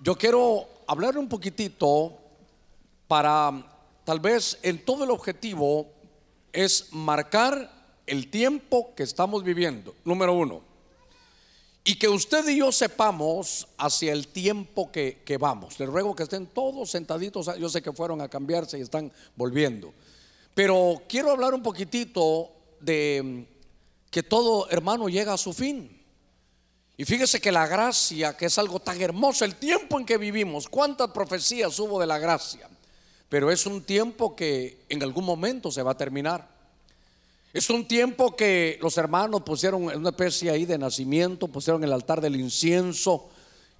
Yo quiero hablar un poquitito para tal vez en todo el objetivo es marcar el tiempo que estamos viviendo, número uno. Y que usted y yo sepamos hacia el tiempo que, vamos. Les ruego que estén todos sentaditos. Yo sé que fueron a cambiarse y están volviendo. Pero quiero hablar un poquitito de que todo hermano llega a su fin. Y fíjese que la gracia, que es algo tan hermoso, el tiempo en que vivimos, cuántas profecías hubo de la gracia, pero es un tiempo que en algún momento se va a terminar. Es un tiempo que los hermanos pusieron una especie ahí de nacimiento, pusieron el altar del incienso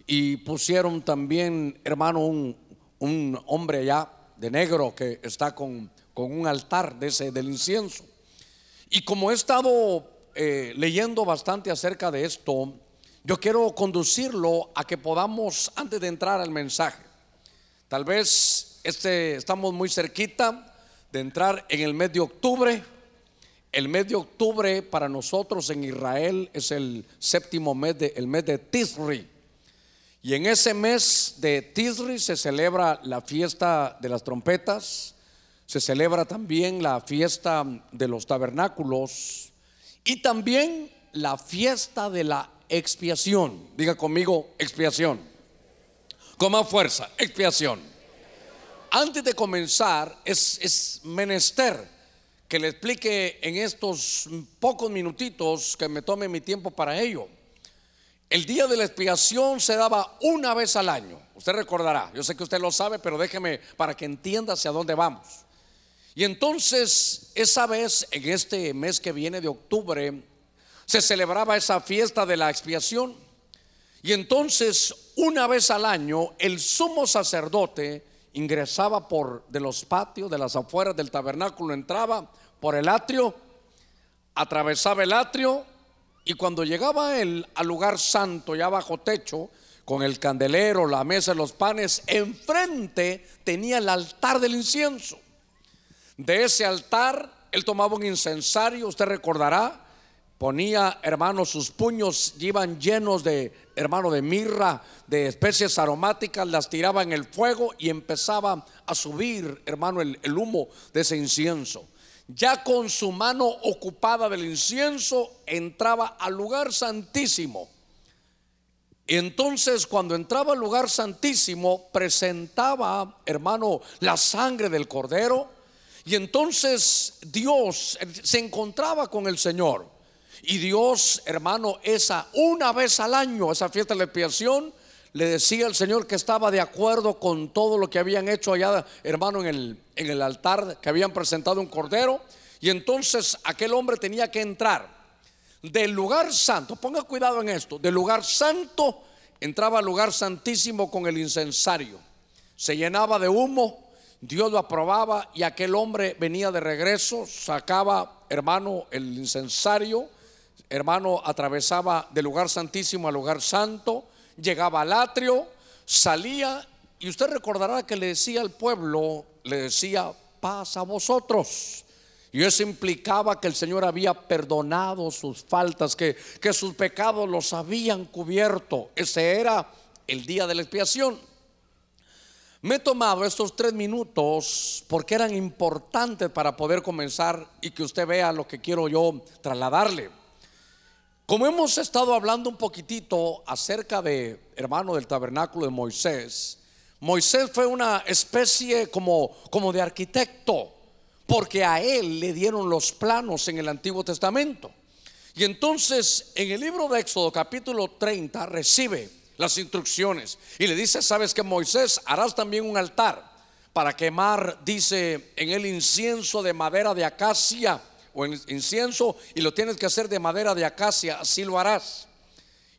y pusieron también, hermano, un, hombre allá de negro que está con, un altar del incienso. Y como he estado eh, leyendo bastante acerca de esto, yo quiero conducirlo a que podamos, antes de entrar al mensaje, tal vez este, estamos muy cerquita de entrar en el mes de octubre. El mes de octubre para nosotros en Israel es el séptimo mes, de, el mes de Tisri. Y en ese mes de Tisri se celebra la fiesta de las trompetas, se celebra también la fiesta de los tabernáculos y también la fiesta de la expiación. Diga conmigo, expiación. Con más fuerza, expiación. Antes de comenzar, es, es menester que le explique en estos pocos minutitos que me tome mi tiempo para ello. El día de la expiación se daba una vez al año. Usted recordará, yo sé que usted lo sabe, pero déjeme para que entienda hacia dónde vamos. Y entonces, esa vez, en este mes que viene de octubre, se celebraba esa fiesta de la expiación. Y entonces, una vez al año, el sumo sacerdote ingresaba por de los patios, de las afueras del tabernáculo, entraba por el atrio, atravesaba el atrio y cuando llegaba él al lugar santo, ya bajo techo, con el candelero, la mesa, los panes, enfrente tenía el altar del incienso. De ese altar él tomaba un incensario, usted recordará, ponía, hermano, sus puños iban llenos de, hermano, de mirra, de especies aromáticas, las tiraba en el fuego y empezaba a subir, hermano, el, el humo de ese incienso. Ya con su mano ocupada del incienso, entraba al lugar santísimo. Entonces, cuando entraba al lugar santísimo, presentaba, hermano, la sangre del cordero. Y entonces Dios se encontraba con el Señor. Y Dios, hermano, esa una vez al año, esa fiesta de la expiación, le decía al Señor que estaba de acuerdo con todo lo que habían hecho allá, hermano, en el, en el altar, que habían presentado un cordero. Y entonces aquel hombre tenía que entrar del lugar santo, ponga cuidado en esto, del lugar santo entraba al lugar santísimo con el incensario. Se llenaba de humo, Dios lo aprobaba y aquel hombre venía de regreso, sacaba, hermano, el incensario hermano, atravesaba del lugar santísimo al lugar santo, llegaba al atrio, salía y usted recordará que le decía al pueblo, le decía, paz a vosotros. Y eso implicaba que el Señor había perdonado sus faltas, que, que sus pecados los habían cubierto. Ese era el día de la expiación. Me he tomado estos tres minutos porque eran importantes para poder comenzar y que usted vea lo que quiero yo trasladarle. Como hemos estado hablando un poquitito acerca de, hermano, del tabernáculo de Moisés, Moisés fue una especie como, como de arquitecto, porque a él le dieron los planos en el Antiguo Testamento. Y entonces en el libro de Éxodo capítulo 30 recibe las instrucciones y le dice, sabes que Moisés harás también un altar para quemar, dice, en el incienso de madera de acacia o incienso y lo tienes que hacer de madera de acacia, así lo harás.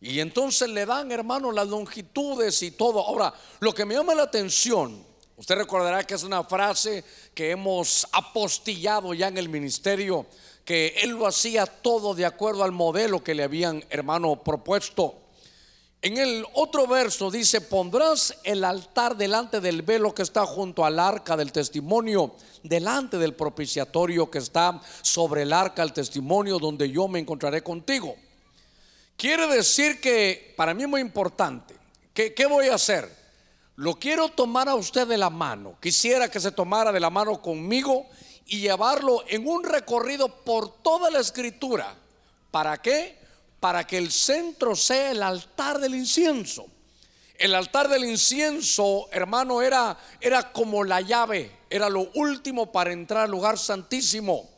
Y entonces le dan, hermano, las longitudes y todo. Ahora, lo que me llama la atención, usted recordará que es una frase que hemos apostillado ya en el ministerio, que él lo hacía todo de acuerdo al modelo que le habían, hermano, propuesto. En el otro verso dice, pondrás el altar delante del velo que está junto al arca del testimonio, delante del propiciatorio que está sobre el arca del testimonio donde yo me encontraré contigo. Quiere decir que para mí es muy importante, ¿qué, qué voy a hacer? lo quiero tomar a usted de la mano. Quisiera que se tomara de la mano conmigo y llevarlo en un recorrido por toda la escritura. ¿Para qué? Para que el centro sea el altar del incienso. El altar del incienso, hermano, era, era como la llave, era lo último para entrar al lugar santísimo.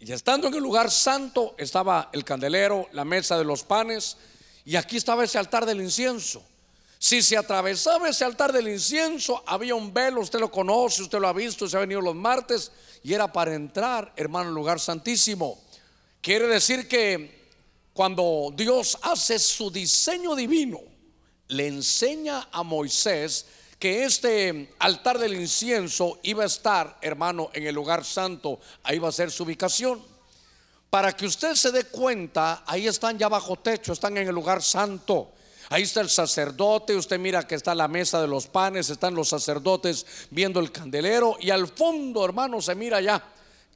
Y estando en el lugar santo estaba el candelero, la mesa de los panes, y aquí estaba ese altar del incienso. Si se atravesaba ese altar del incienso, había un velo, usted lo conoce, usted lo ha visto, se ha venido los martes, y era para entrar, hermano, al lugar santísimo. Quiere decir que cuando Dios hace su diseño divino, le enseña a Moisés que este altar del incienso iba a estar, hermano, en el lugar santo, ahí va a ser su ubicación. Para que usted se dé cuenta, ahí están ya bajo techo, están en el lugar santo. Ahí está el sacerdote, usted mira que está la mesa de los panes, están los sacerdotes viendo el candelero y al fondo, hermano, se mira ya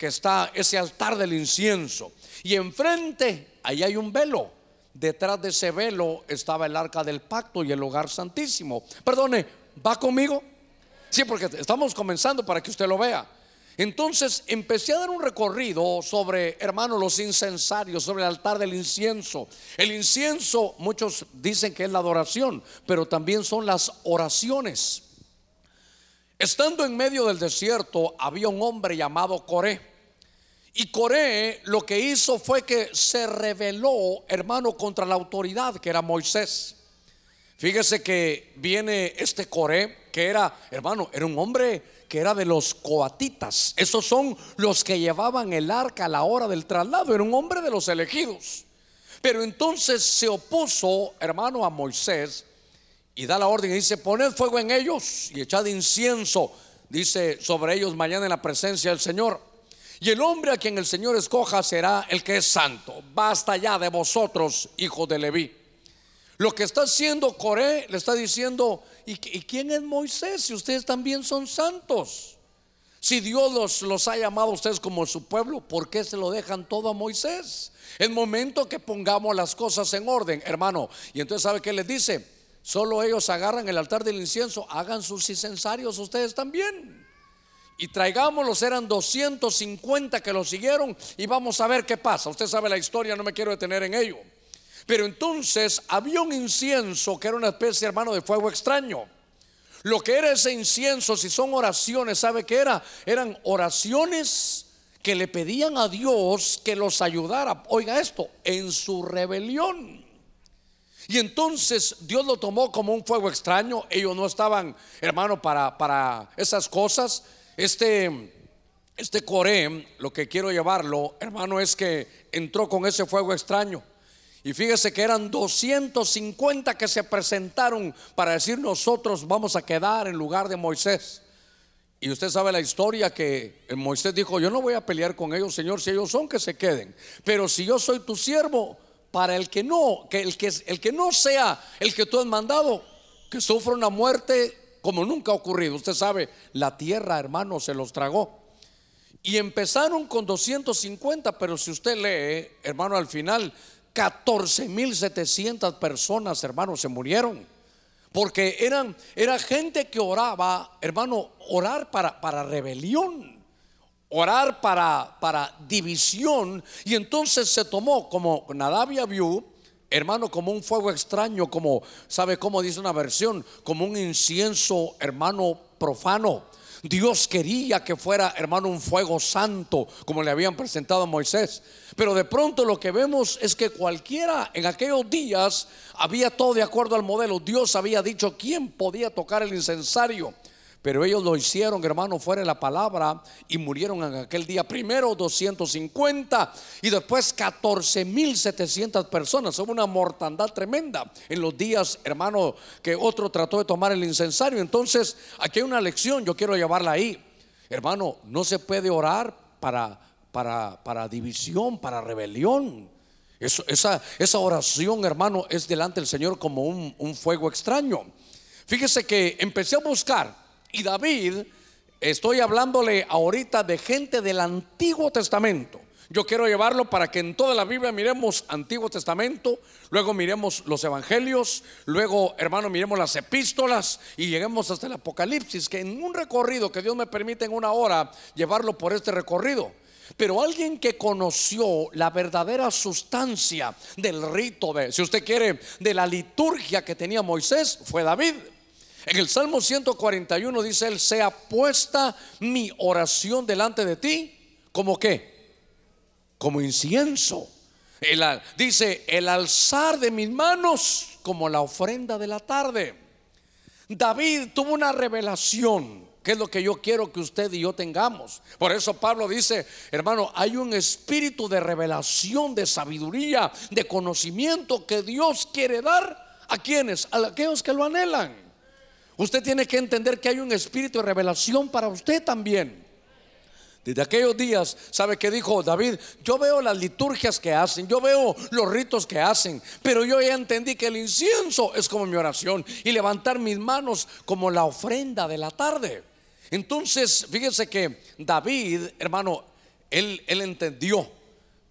que está ese altar del incienso. Y enfrente, ahí hay un velo. Detrás de ese velo estaba el arca del pacto y el lugar santísimo. Perdone, ¿va conmigo? Sí, porque estamos comenzando para que usted lo vea. Entonces empecé a dar un recorrido sobre, hermano, los incensarios, sobre el altar del incienso. El incienso, muchos dicen que es la adoración, pero también son las oraciones. Estando en medio del desierto, había un hombre llamado Coré. Y Coré lo que hizo fue que se rebeló, hermano, contra la autoridad que era Moisés. Fíjese que viene este Coré, que era, hermano, era un hombre que era de los coatitas. Esos son los que llevaban el arca a la hora del traslado. Era un hombre de los elegidos. Pero entonces se opuso, hermano, a Moisés y da la orden y dice, poned fuego en ellos y echad incienso, dice, sobre ellos mañana en la presencia del Señor. Y el hombre a quien el Señor escoja será el que es santo. Basta ya de vosotros, hijos de Leví. Lo que está haciendo Coré le está diciendo, ¿y, quién es Moisés si ustedes también son santos? Si Dios los, ha llamado a ustedes como su pueblo, ¿por qué se lo dejan todo a Moisés? Es momento que pongamos las cosas en orden, hermano. Y entonces, ¿sabe qué les dice? Solo ellos agarran el altar del incienso, hagan sus incensarios ustedes también. Y traigámoslos, eran 250 que lo siguieron y vamos a ver qué pasa. Usted sabe la historia, no me quiero detener en ello. Pero entonces había un incienso que era una especie, hermano, de fuego extraño. Lo que era ese incienso, si son oraciones, ¿sabe qué era? Eran oraciones que le pedían a Dios que los ayudara, oiga esto, en su rebelión. Y entonces Dios lo tomó como un fuego extraño. Ellos no estaban, hermano, para, para esas cosas. Este, este Coré, lo que quiero llevarlo, hermano, es que entró con ese fuego extraño. Y fíjese que eran 250 que se presentaron para decir nosotros vamos a quedar en lugar de Moisés. Y usted sabe la historia que Moisés dijo, yo no voy a pelear con ellos, Señor, si ellos son que se queden. Pero si yo soy tu siervo, para el que no, que el que, el que no sea el que tú has mandado, que sufra una muerte como nunca ha ocurrido. Usted sabe, la tierra, hermano, se los tragó. Y empezaron con 250, pero si usted lee, hermano, al final 14.700 personas, hermanos, se murieron. Porque eran, era gente que oraba, hermano, orar para, para rebelión, orar para, para división. Y entonces se tomó como Nadabia vio hermano, como un fuego extraño, como, ¿sabe cómo dice una versión? Como un incienso, hermano, profano. Dios quería que fuera, hermano, un fuego santo, como le habían presentado a Moisés. Pero de pronto lo que vemos es que cualquiera en aquellos días había todo de acuerdo al modelo. Dios había dicho quién podía tocar el incensario. Pero ellos lo hicieron, hermano, fuera la palabra y murieron en aquel día. Primero 250 y después 14.700 personas. Hubo una mortandad tremenda en los días, hermano, que otro trató de tomar el incensario. Entonces, aquí hay una lección, yo quiero llevarla ahí. Hermano, no se puede orar para, para, para división, para rebelión. esa, esa oración, hermano, es delante del Señor como un, un fuego extraño. Fíjese que empecé a buscar y David, estoy hablándole ahorita de gente del Antiguo Testamento. Yo quiero llevarlo para que en toda la Biblia miremos Antiguo Testamento, luego miremos los Evangelios, luego, hermano, miremos las epístolas y lleguemos hasta el Apocalipsis, que en un recorrido que Dios me permite en una hora llevarlo por este recorrido. Pero alguien que conoció la verdadera sustancia del rito de, si usted quiere, de la liturgia que tenía Moisés, fue David. En el Salmo 141 dice él, sea puesta mi oración delante de ti, como que como incienso. dice, el alzar de mis manos como la ofrenda de la tarde. David tuvo una revelación, que es lo que yo quiero que usted y yo tengamos. Por eso Pablo dice, hermano, hay un espíritu de revelación, de sabiduría, de conocimiento que Dios quiere dar a quienes, a aquellos que lo anhelan. Usted tiene que entender que hay un espíritu de revelación para usted también. Desde aquellos días, ¿sabe qué dijo David? Yo veo las liturgias que hacen, yo veo los ritos que hacen, pero yo ya entendí que el incienso es como mi oración y levantar mis manos como la ofrenda de la tarde. Entonces, fíjese que David, hermano, él, él entendió.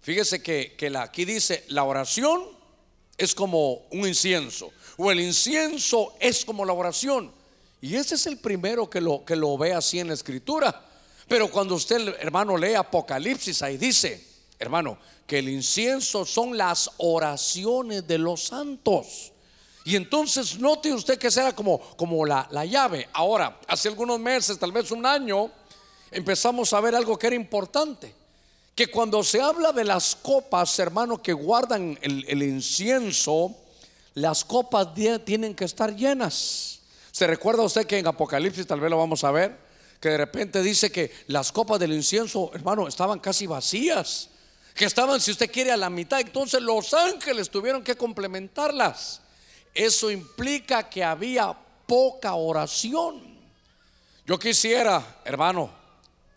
Fíjese que, que la, aquí dice, la oración es como un incienso, o el incienso es como la oración. Y ese es el primero que lo, que lo ve así en la escritura. Pero cuando usted, hermano, lee Apocalipsis, ahí dice, hermano, que el incienso son las oraciones de los santos. Y entonces note usted que será como, como la, la llave. Ahora, hace algunos meses, tal vez un año, empezamos a ver algo que era importante. Que cuando se habla de las copas, hermano, que guardan el, el incienso, las copas tienen que estar llenas. ¿Se recuerda usted que en Apocalipsis, tal vez lo vamos a ver? que de repente dice que las copas del incienso, hermano, estaban casi vacías, que estaban, si usted quiere, a la mitad. Entonces los ángeles tuvieron que complementarlas. Eso implica que había poca oración. Yo quisiera, hermano,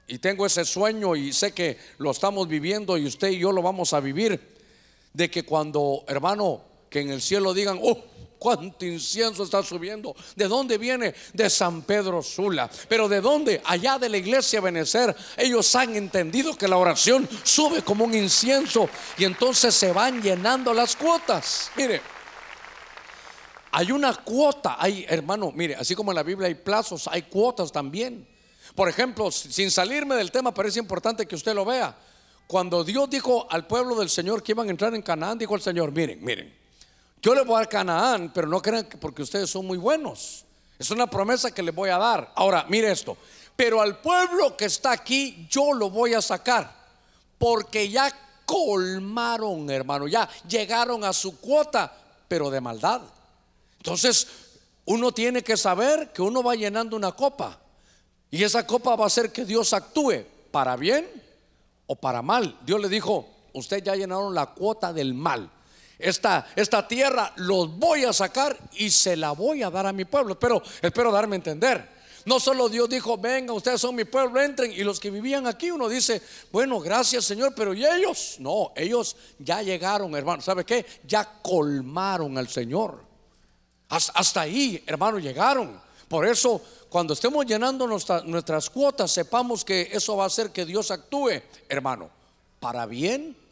y tengo ese sueño y sé que lo estamos viviendo y usted y yo lo vamos a vivir, de que cuando, hermano, que en el cielo digan, oh, cuánto incienso está subiendo. ¿De dónde viene? De San Pedro Sula. Pero ¿de dónde? Allá de la iglesia Benecer. Ellos han entendido que la oración sube como un incienso y entonces se van llenando las cuotas. Mire. Hay una cuota, hay hermano, mire, así como en la Biblia hay plazos, hay cuotas también. Por ejemplo, sin salirme del tema, pero es importante que usted lo vea. Cuando Dios dijo al pueblo del Señor que iban a entrar en Canaán, dijo el Señor, miren, miren, yo les voy a dar Canaán, pero no crean que porque ustedes son muy buenos. Es una promesa que les voy a dar. Ahora, mire esto. Pero al pueblo que está aquí, yo lo voy a sacar. Porque ya colmaron, hermano. Ya llegaron a su cuota, pero de maldad. Entonces, uno tiene que saber que uno va llenando una copa. Y esa copa va a hacer que Dios actúe para bien o para mal. Dios le dijo, usted ya llenaron la cuota del mal esta, esta tierra los voy a sacar y se la voy a dar a mi pueblo. Pero espero darme a entender. No solo Dios dijo, venga, ustedes son mi pueblo, entren. Y los que vivían aquí, uno dice, bueno, gracias Señor, pero ¿y ellos? No, ellos ya llegaron, hermano. ¿Sabe qué? Ya colmaron al Señor. Hasta ahí, hermano, llegaron. Por eso, cuando estemos llenando nuestras cuotas, sepamos que eso va a hacer que Dios actúe, hermano, para bien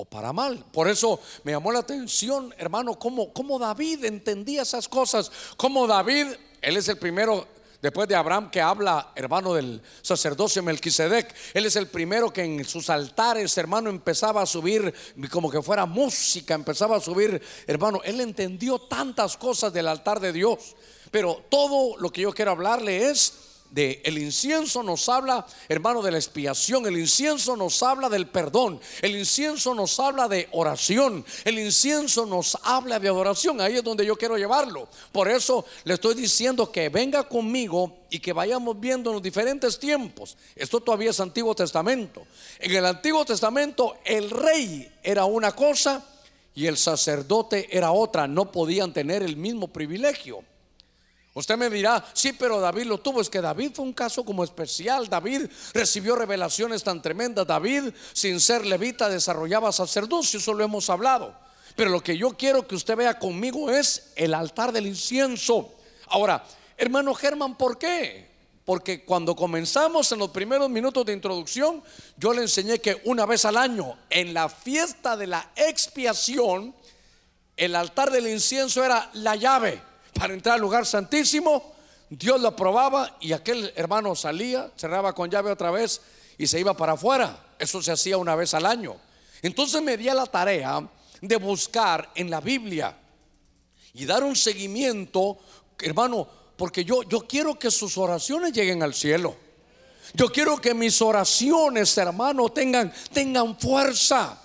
o para mal. Por eso me llamó la atención, hermano, cómo, cómo David entendía esas cosas. Cómo David, él es el primero después de Abraham que habla, hermano del sacerdocio Melquisedec, él es el primero que en sus altares, hermano, empezaba a subir como que fuera música, empezaba a subir, hermano, él entendió tantas cosas del altar de Dios. Pero todo lo que yo quiero hablarle es de el incienso nos habla, hermano, de la expiación, el incienso nos habla del perdón, el incienso nos habla de oración, el incienso nos habla de adoración, ahí es donde yo quiero llevarlo. Por eso le estoy diciendo que venga conmigo y que vayamos viendo en los diferentes tiempos. Esto todavía es Antiguo Testamento. En el Antiguo Testamento el rey era una cosa y el sacerdote era otra, no podían tener el mismo privilegio. Usted me dirá, sí, pero David lo tuvo. Es que David fue un caso como especial. David recibió revelaciones tan tremendas. David, sin ser levita, desarrollaba sacerdocio. Eso lo hemos hablado. Pero lo que yo quiero que usted vea conmigo es el altar del incienso. Ahora, hermano Germán, ¿por qué? Porque cuando comenzamos en los primeros minutos de introducción, yo le enseñé que una vez al año, en la fiesta de la expiación, el altar del incienso era la llave para entrar al lugar santísimo. Dios lo aprobaba y aquel hermano salía, cerraba con llave otra vez y se iba para afuera. Eso se hacía una vez al año. Entonces me di a la tarea de buscar en la Biblia y dar un seguimiento, hermano, porque yo, yo quiero que sus oraciones lleguen al cielo. Yo quiero que mis oraciones, hermano, tengan, tengan fuerza.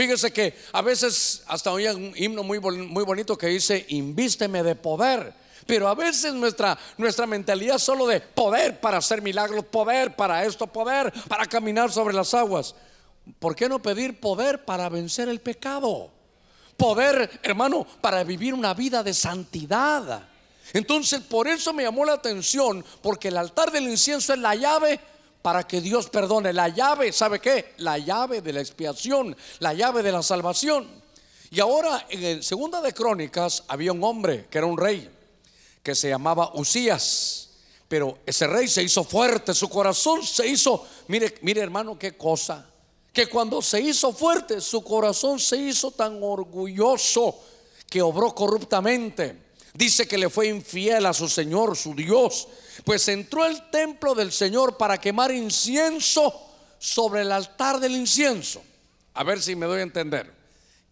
Fíjese que a veces hasta oía un himno muy, muy bonito que dice, invísteme de poder. Pero a veces nuestra, nuestra mentalidad solo de poder para hacer milagros, poder para esto, poder para caminar sobre las aguas. ¿Por qué no pedir poder para vencer el pecado? Poder, hermano, para vivir una vida de santidad. Entonces, por eso me llamó la atención, porque el altar del incienso es la llave para que Dios perdone. La llave, ¿sabe qué? La llave de la expiación, la llave de la salvación. Y ahora, en el segunda de Crónicas, había un hombre que era un rey, que se llamaba Usías. Pero ese rey se hizo fuerte, su corazón se hizo, mire, mire hermano, qué cosa. Que cuando se hizo fuerte, su corazón se hizo tan orgulloso que obró corruptamente. Dice que le fue infiel a su Señor, su Dios, pues entró al templo del Señor para quemar incienso sobre el altar del incienso. A ver si me doy a entender.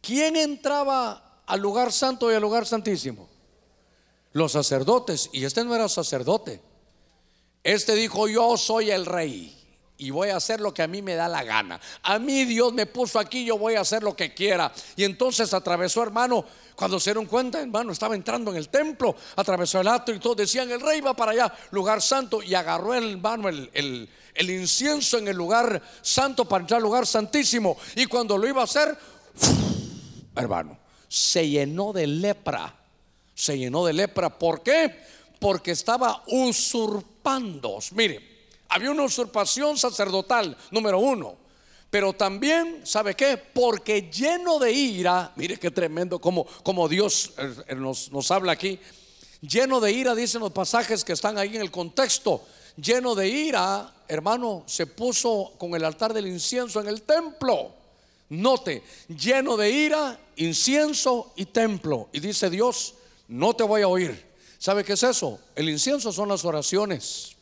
¿Quién entraba al lugar santo y al lugar santísimo? Los sacerdotes. Y este no era sacerdote. Este dijo, yo soy el rey y voy a hacer lo que a mí me da la gana. A mí Dios me puso aquí, yo voy a hacer lo que quiera. Y entonces atravesó, hermano, cuando se dieron cuenta, hermano, estaba entrando en el templo, atravesó el acto y todos decían, el rey va para allá, lugar santo, y agarró el hermano el, incienso en el lugar santo para entrar al lugar santísimo. Y cuando lo iba a hacer, hermano, se llenó de lepra. Se llenó de lepra. ¿Por qué? Porque estaba usurpando. Mire, había una usurpación sacerdotal, número uno. Pero también, ¿sabe qué? Porque lleno de ira, mire qué tremendo como, como Dios eh, eh, nos, nos habla aquí, lleno de ira, dicen los pasajes que están ahí en el contexto, lleno de ira, hermano, se puso con el altar del incienso en el templo. Note, lleno de ira, incienso y templo. Y dice Dios, no te voy a oír. ¿Sabe qué es eso? El incienso son las oraciones.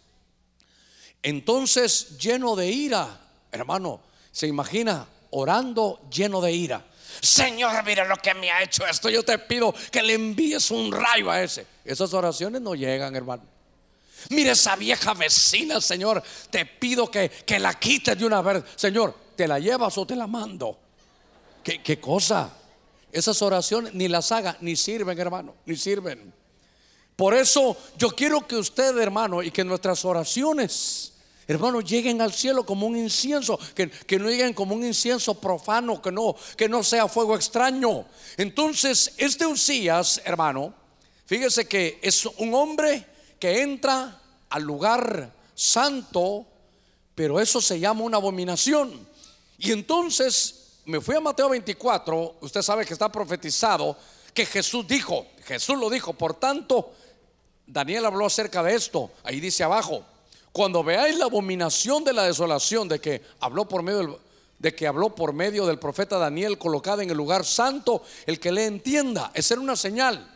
Entonces, lleno de ira, hermano, se imagina orando lleno de ira. Señor, mira lo que me ha hecho esto. Yo te pido que le envíes un rayo a ese. Esas oraciones no llegan, hermano. Mira esa vieja vecina, Señor. Te pido que, que la quites de una vez. Señor, ¿te la llevas o te la mando? ¿Qué, qué cosa? Esas oraciones ni las haga, ni sirven, hermano, ni sirven. Por eso yo quiero que usted, hermano, y que nuestras oraciones Hermanos, lleguen al cielo como un incienso, que, no lleguen como un incienso profano, que no, que no sea fuego extraño. Entonces, este Usías, hermano, fíjese que es un hombre que entra al lugar santo, pero eso se llama una abominación. Y entonces me fui a Mateo 24, usted sabe que está profetizado que Jesús dijo, Jesús lo dijo, por tanto, Daniel habló acerca de esto, ahí dice abajo, cuando veáis la abominación de la desolación de que habló por medio del, de que habló por medio del profeta Daniel colocada en el lugar santo, el que le entienda, es ser una señal.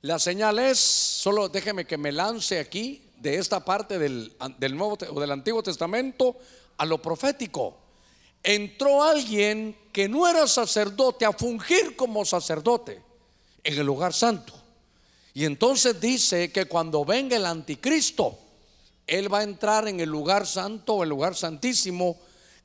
La señal es, solo déjeme que me lance aquí de esta parte del, del Nuevo o del Antiguo Testamento a lo profético. Entró alguien que no era sacerdote a fungir como sacerdote en el lugar santo. Y entonces dice que cuando venga el anticristo, él va a entrar en el lugar santo el lugar santísimo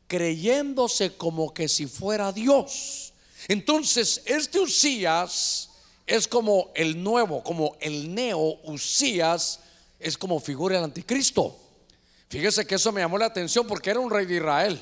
creyéndose como que si fuera Dios. Entonces, este Usías es como el nuevo, como el neo Usías, es como figura del anticristo. Fíjese que eso me llamó la atención porque era un rey de Israel,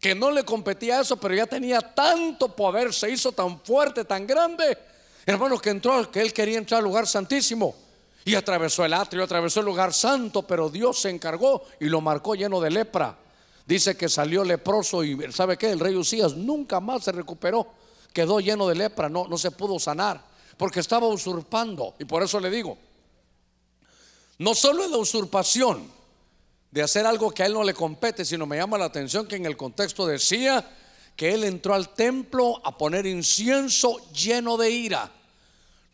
que no le competía eso, pero ya tenía tanto poder, se hizo tan fuerte, tan grande, hermanos, que entró, que él quería entrar al lugar santísimo. Y atravesó el atrio, atravesó el lugar santo, pero Dios se encargó y lo marcó lleno de lepra. Dice que salió leproso y ¿sabe qué? El rey Usías nunca más se recuperó. Quedó lleno de lepra, no, no se pudo sanar, porque estaba usurpando. Y por eso le digo, No solo es la usurpación de hacer algo que a él no le compete, sino me llama la atención que en el contexto decía que él entró al templo a poner incienso lleno de ira.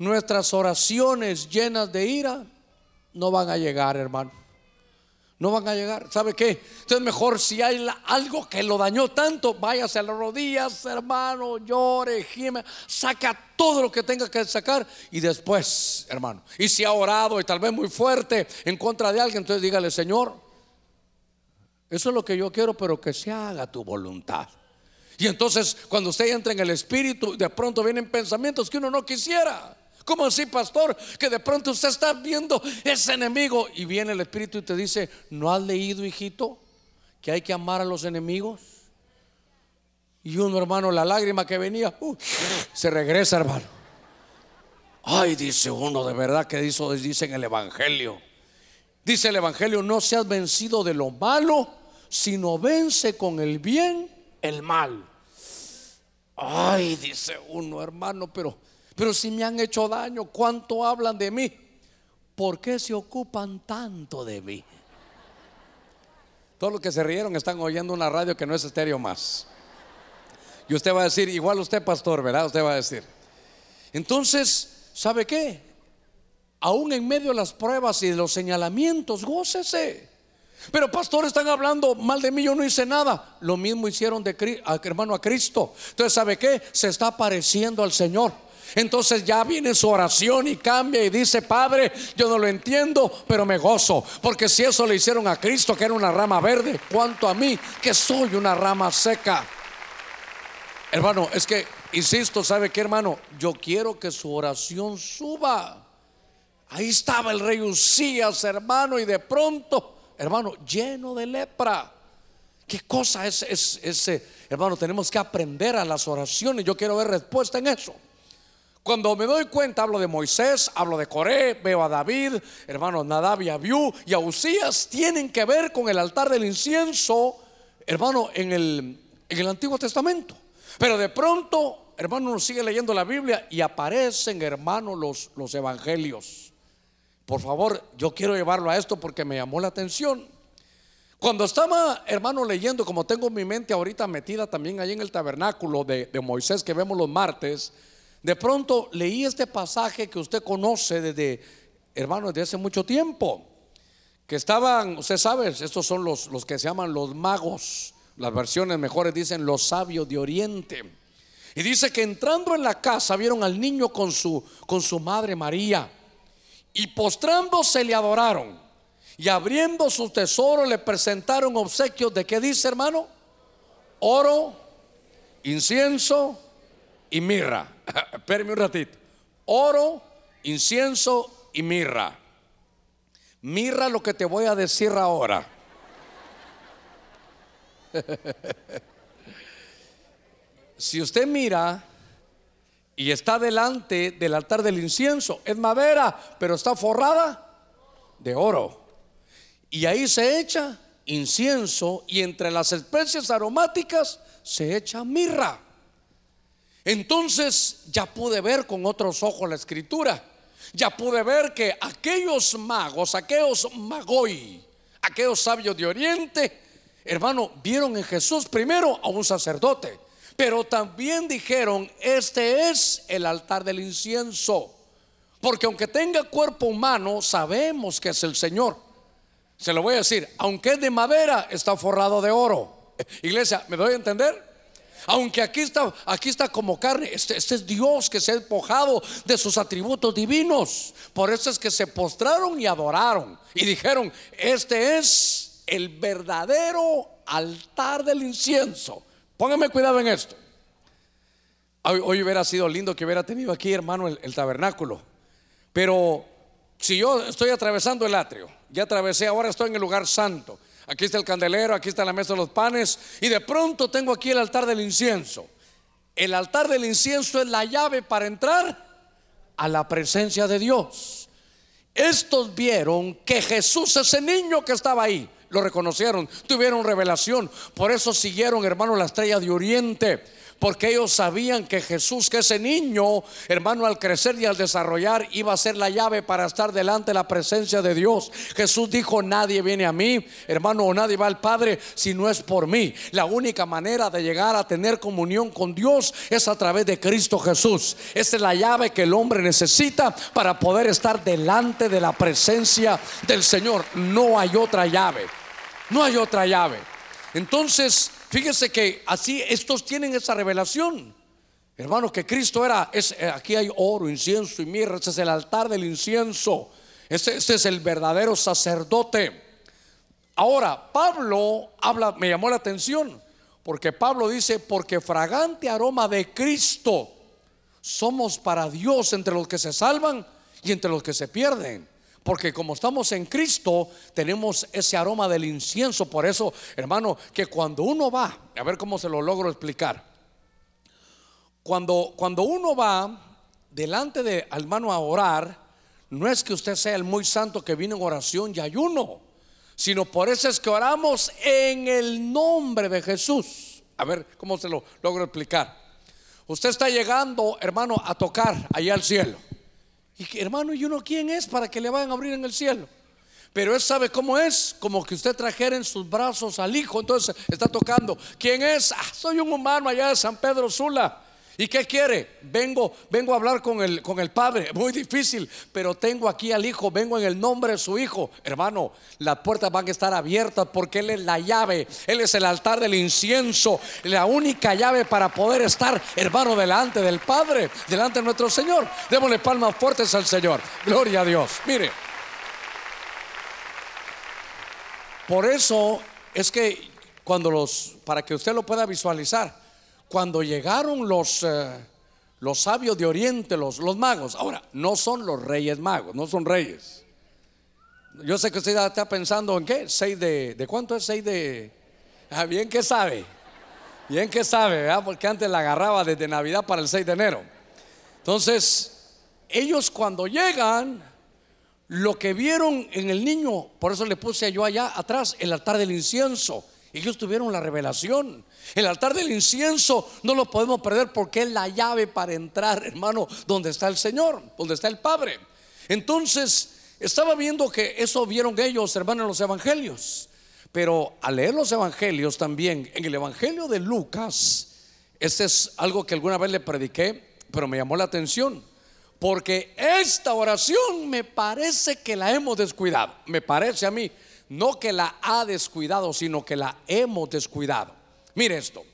Nuestras oraciones llenas de ira no van a llegar, hermano. No van a llegar. ¿Sabe qué? Entonces mejor si hay algo que lo dañó tanto, váyase a las rodillas, hermano, llore, gime, saca todo lo que tenga que sacar y después, hermano. Y si ha orado y tal vez muy fuerte en contra de alguien, entonces dígale, Señor, eso es lo que yo quiero, pero que se haga tu voluntad. Y entonces cuando usted entra en el espíritu, de pronto vienen pensamientos que uno no quisiera. ¿Cómo así, pastor? Que de pronto usted está viendo ese enemigo y viene el Espíritu y te dice, ¿no has leído, hijito, que hay que amar a los enemigos? Y uno, hermano, la lágrima que venía, uh, se regresa, hermano. Ay, dice uno, de verdad que eso dice en el Evangelio. Dice el Evangelio, no seas vencido de lo malo, sino vence con el bien el mal. Ay, dice uno, hermano, pero pero si me han hecho daño, ¿cuánto hablan de mí? ¿Por qué se ocupan tanto de mí? Todos los que se rieron están oyendo una radio que no es estéreo más. Y usted va a decir, igual usted pastor, ¿verdad? Usted va a decir. Entonces, ¿sabe qué? Aún en medio de las pruebas y de los señalamientos, gócese. Pero pastor, están hablando mal de mí, yo no hice nada. Lo mismo hicieron de hermano a Cristo. Entonces, ¿sabe qué? Se está pareciendo al Señor. Entonces ya viene su oración y cambia y dice, Padre, yo no lo entiendo, pero me gozo. Porque si eso le hicieron a Cristo, que era una rama verde, cuanto a mí, que soy una rama seca. Hermano, es que, insisto, ¿sabe qué, hermano? Yo quiero que su oración suba. Ahí estaba el rey Usías, hermano, y de pronto, hermano, lleno de lepra. ¿Qué cosa es ese? Hermano, tenemos que aprender a las oraciones. Yo quiero ver respuesta en eso. Cuando me doy cuenta, hablo de Moisés, hablo de Coré, veo a David, hermanos Nadab y Abiú y a Usías, tienen que ver con el altar del incienso, hermano, en el, en el Antiguo Testamento. Pero de pronto, hermano, nos sigue leyendo la Biblia y aparecen, hermano, los, los evangelios. Por favor, yo quiero llevarlo a esto porque me llamó la atención. Cuando estaba, hermano, leyendo, como tengo mi mente ahorita metida también ahí en el tabernáculo de, de Moisés que vemos los martes, de pronto leí este pasaje que usted conoce desde, hermano, desde hace mucho tiempo. Que estaban, usted sabe, estos son los, que se llaman los magos. Las versiones mejores dicen los sabios de Oriente. Y dice que entrando en la casa vieron al niño con su, con su madre María. Y postrándose le adoraron. Y abriendo su tesoro le presentaron obsequios de qué dice hermano? Oro, incienso y mirra. Espérame un ratito. Oro, incienso y mirra. Mirra lo que te voy a decir ahora. si usted mira y está delante del altar del incienso, es madera, pero está forrada de oro. Y ahí se echa incienso y entre las especies aromáticas se echa mirra. Entonces ya pude ver con otros ojos la escritura. Ya pude ver que aquellos magos, aquellos magoi, aquellos sabios de Oriente, hermano, vieron en Jesús primero a un sacerdote, pero también dijeron, este es el altar del incienso. Porque aunque tenga cuerpo humano, sabemos que es el Señor. Se lo voy a decir, aunque es de madera, está forrado de oro. Iglesia, ¿me doy a entender? Aunque aquí está, aquí está como carne, este, este, es Dios que se ha despojado de sus atributos divinos. Por eso es que se postraron y adoraron y dijeron, este es el verdadero altar del incienso. Póngame cuidado en esto. Hoy, hubiera sido lindo que hubiera tenido aquí, hermano, el tabernáculo. Pero si yo estoy atravesando el atrio, ya atravesé, ahora estoy en el lugar santo aquí está el candelero, aquí está la mesa de los panes, y de pronto tengo aquí el altar del incienso. El altar del incienso es la llave para entrar a la presencia de Dios. Estos vieron que Jesús, ese niño que estaba ahí, lo reconocieron, tuvieron revelación. Por eso siguieron, hermano, la estrella de Oriente. Porque ellos sabían que Jesús, que ese niño, hermano, al crecer y al desarrollar, iba a ser la llave para estar delante de la presencia de Dios. Jesús dijo, nadie viene a mí, hermano, o nadie va al Padre si no es por mí. La única manera de llegar a tener comunión con Dios es a través de Cristo Jesús. Esa es la llave que el hombre necesita para poder estar delante de la presencia del Señor. No hay otra llave. No hay otra llave. Entonces, fíjese que así estos tienen esa revelación. Hermano, que Cristo era, eh, aquí hay oro, incienso y mirra, ese es el altar del incienso. Este, este es el verdadero sacerdote. Ahora, Pablo habla, me llamó la atención, porque Pablo dice, porque fragante aroma de Cristo somos para Dios entre los que se salvan y entre los que se pierden. Porque como estamos en Cristo, tenemos ese aroma del incienso. Por eso, hermano, que cuando uno va, a ver cómo se lo logro explicar. Cuando, cuando uno va delante de hermano a orar, no es que usted sea el muy santo que viene en oración y ayuno, sino por eso es que oramos en el nombre de Jesús. A ver cómo se lo logro explicar. Usted está llegando, hermano, a tocar allá al cielo. Y hermano, ¿y uno quién es para que le vayan a abrir en el cielo? Pero él sabe cómo es, como que usted trajera en sus brazos al hijo, entonces está tocando. ¿Quién es? Ah, soy un humano allá de San Pedro Sula. ¿Y qué quiere? Vengo, vengo a hablar con el, con el padre. Muy difícil, pero tengo aquí al hijo. Vengo en el nombre de su hijo. Hermano, las puertas van a estar abiertas porque él es la llave. Él es el altar del incienso. La única llave para poder estar, hermano, delante del Padre, delante de nuestro Señor. Démosle palmas fuertes al Señor. Gloria a Dios. Mire. Por eso es que cuando los, para que usted lo pueda visualizar, cuando llegaron los, eh, los sabios de Oriente, los, los magos, ahora, no son los reyes magos, no son reyes. Yo sé que usted está pensando en qué, seis de, ¿de cuánto es seis de? Ah, bien que sabe, bien que sabe, ¿verdad? porque antes la agarraba desde Navidad para el 6 de enero. Entonces, ellos cuando llegan, lo que vieron en el niño, por eso le puse yo allá atrás el altar del incienso. Ellos tuvieron la revelación. El altar del incienso no lo podemos perder porque es la llave para entrar, hermano, donde está el Señor, donde está el Padre. Entonces, estaba viendo que eso vieron ellos, hermano, en los evangelios. Pero al leer los evangelios también, en el evangelio de Lucas, este es algo que alguna vez le prediqué, pero me llamó la atención. Porque esta oración me parece que la hemos descuidado. Me parece a mí no que la ha descuidado, sino que la hemos descuidado. Mire esto.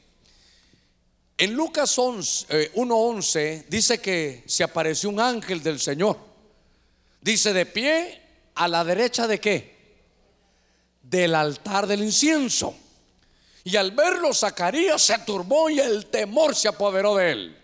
En Lucas 1.11 eh, dice que se apareció un ángel del Señor. Dice de pie a la derecha de qué? Del altar del incienso. Y al verlo Zacarías se turbó y el temor se apoderó de él.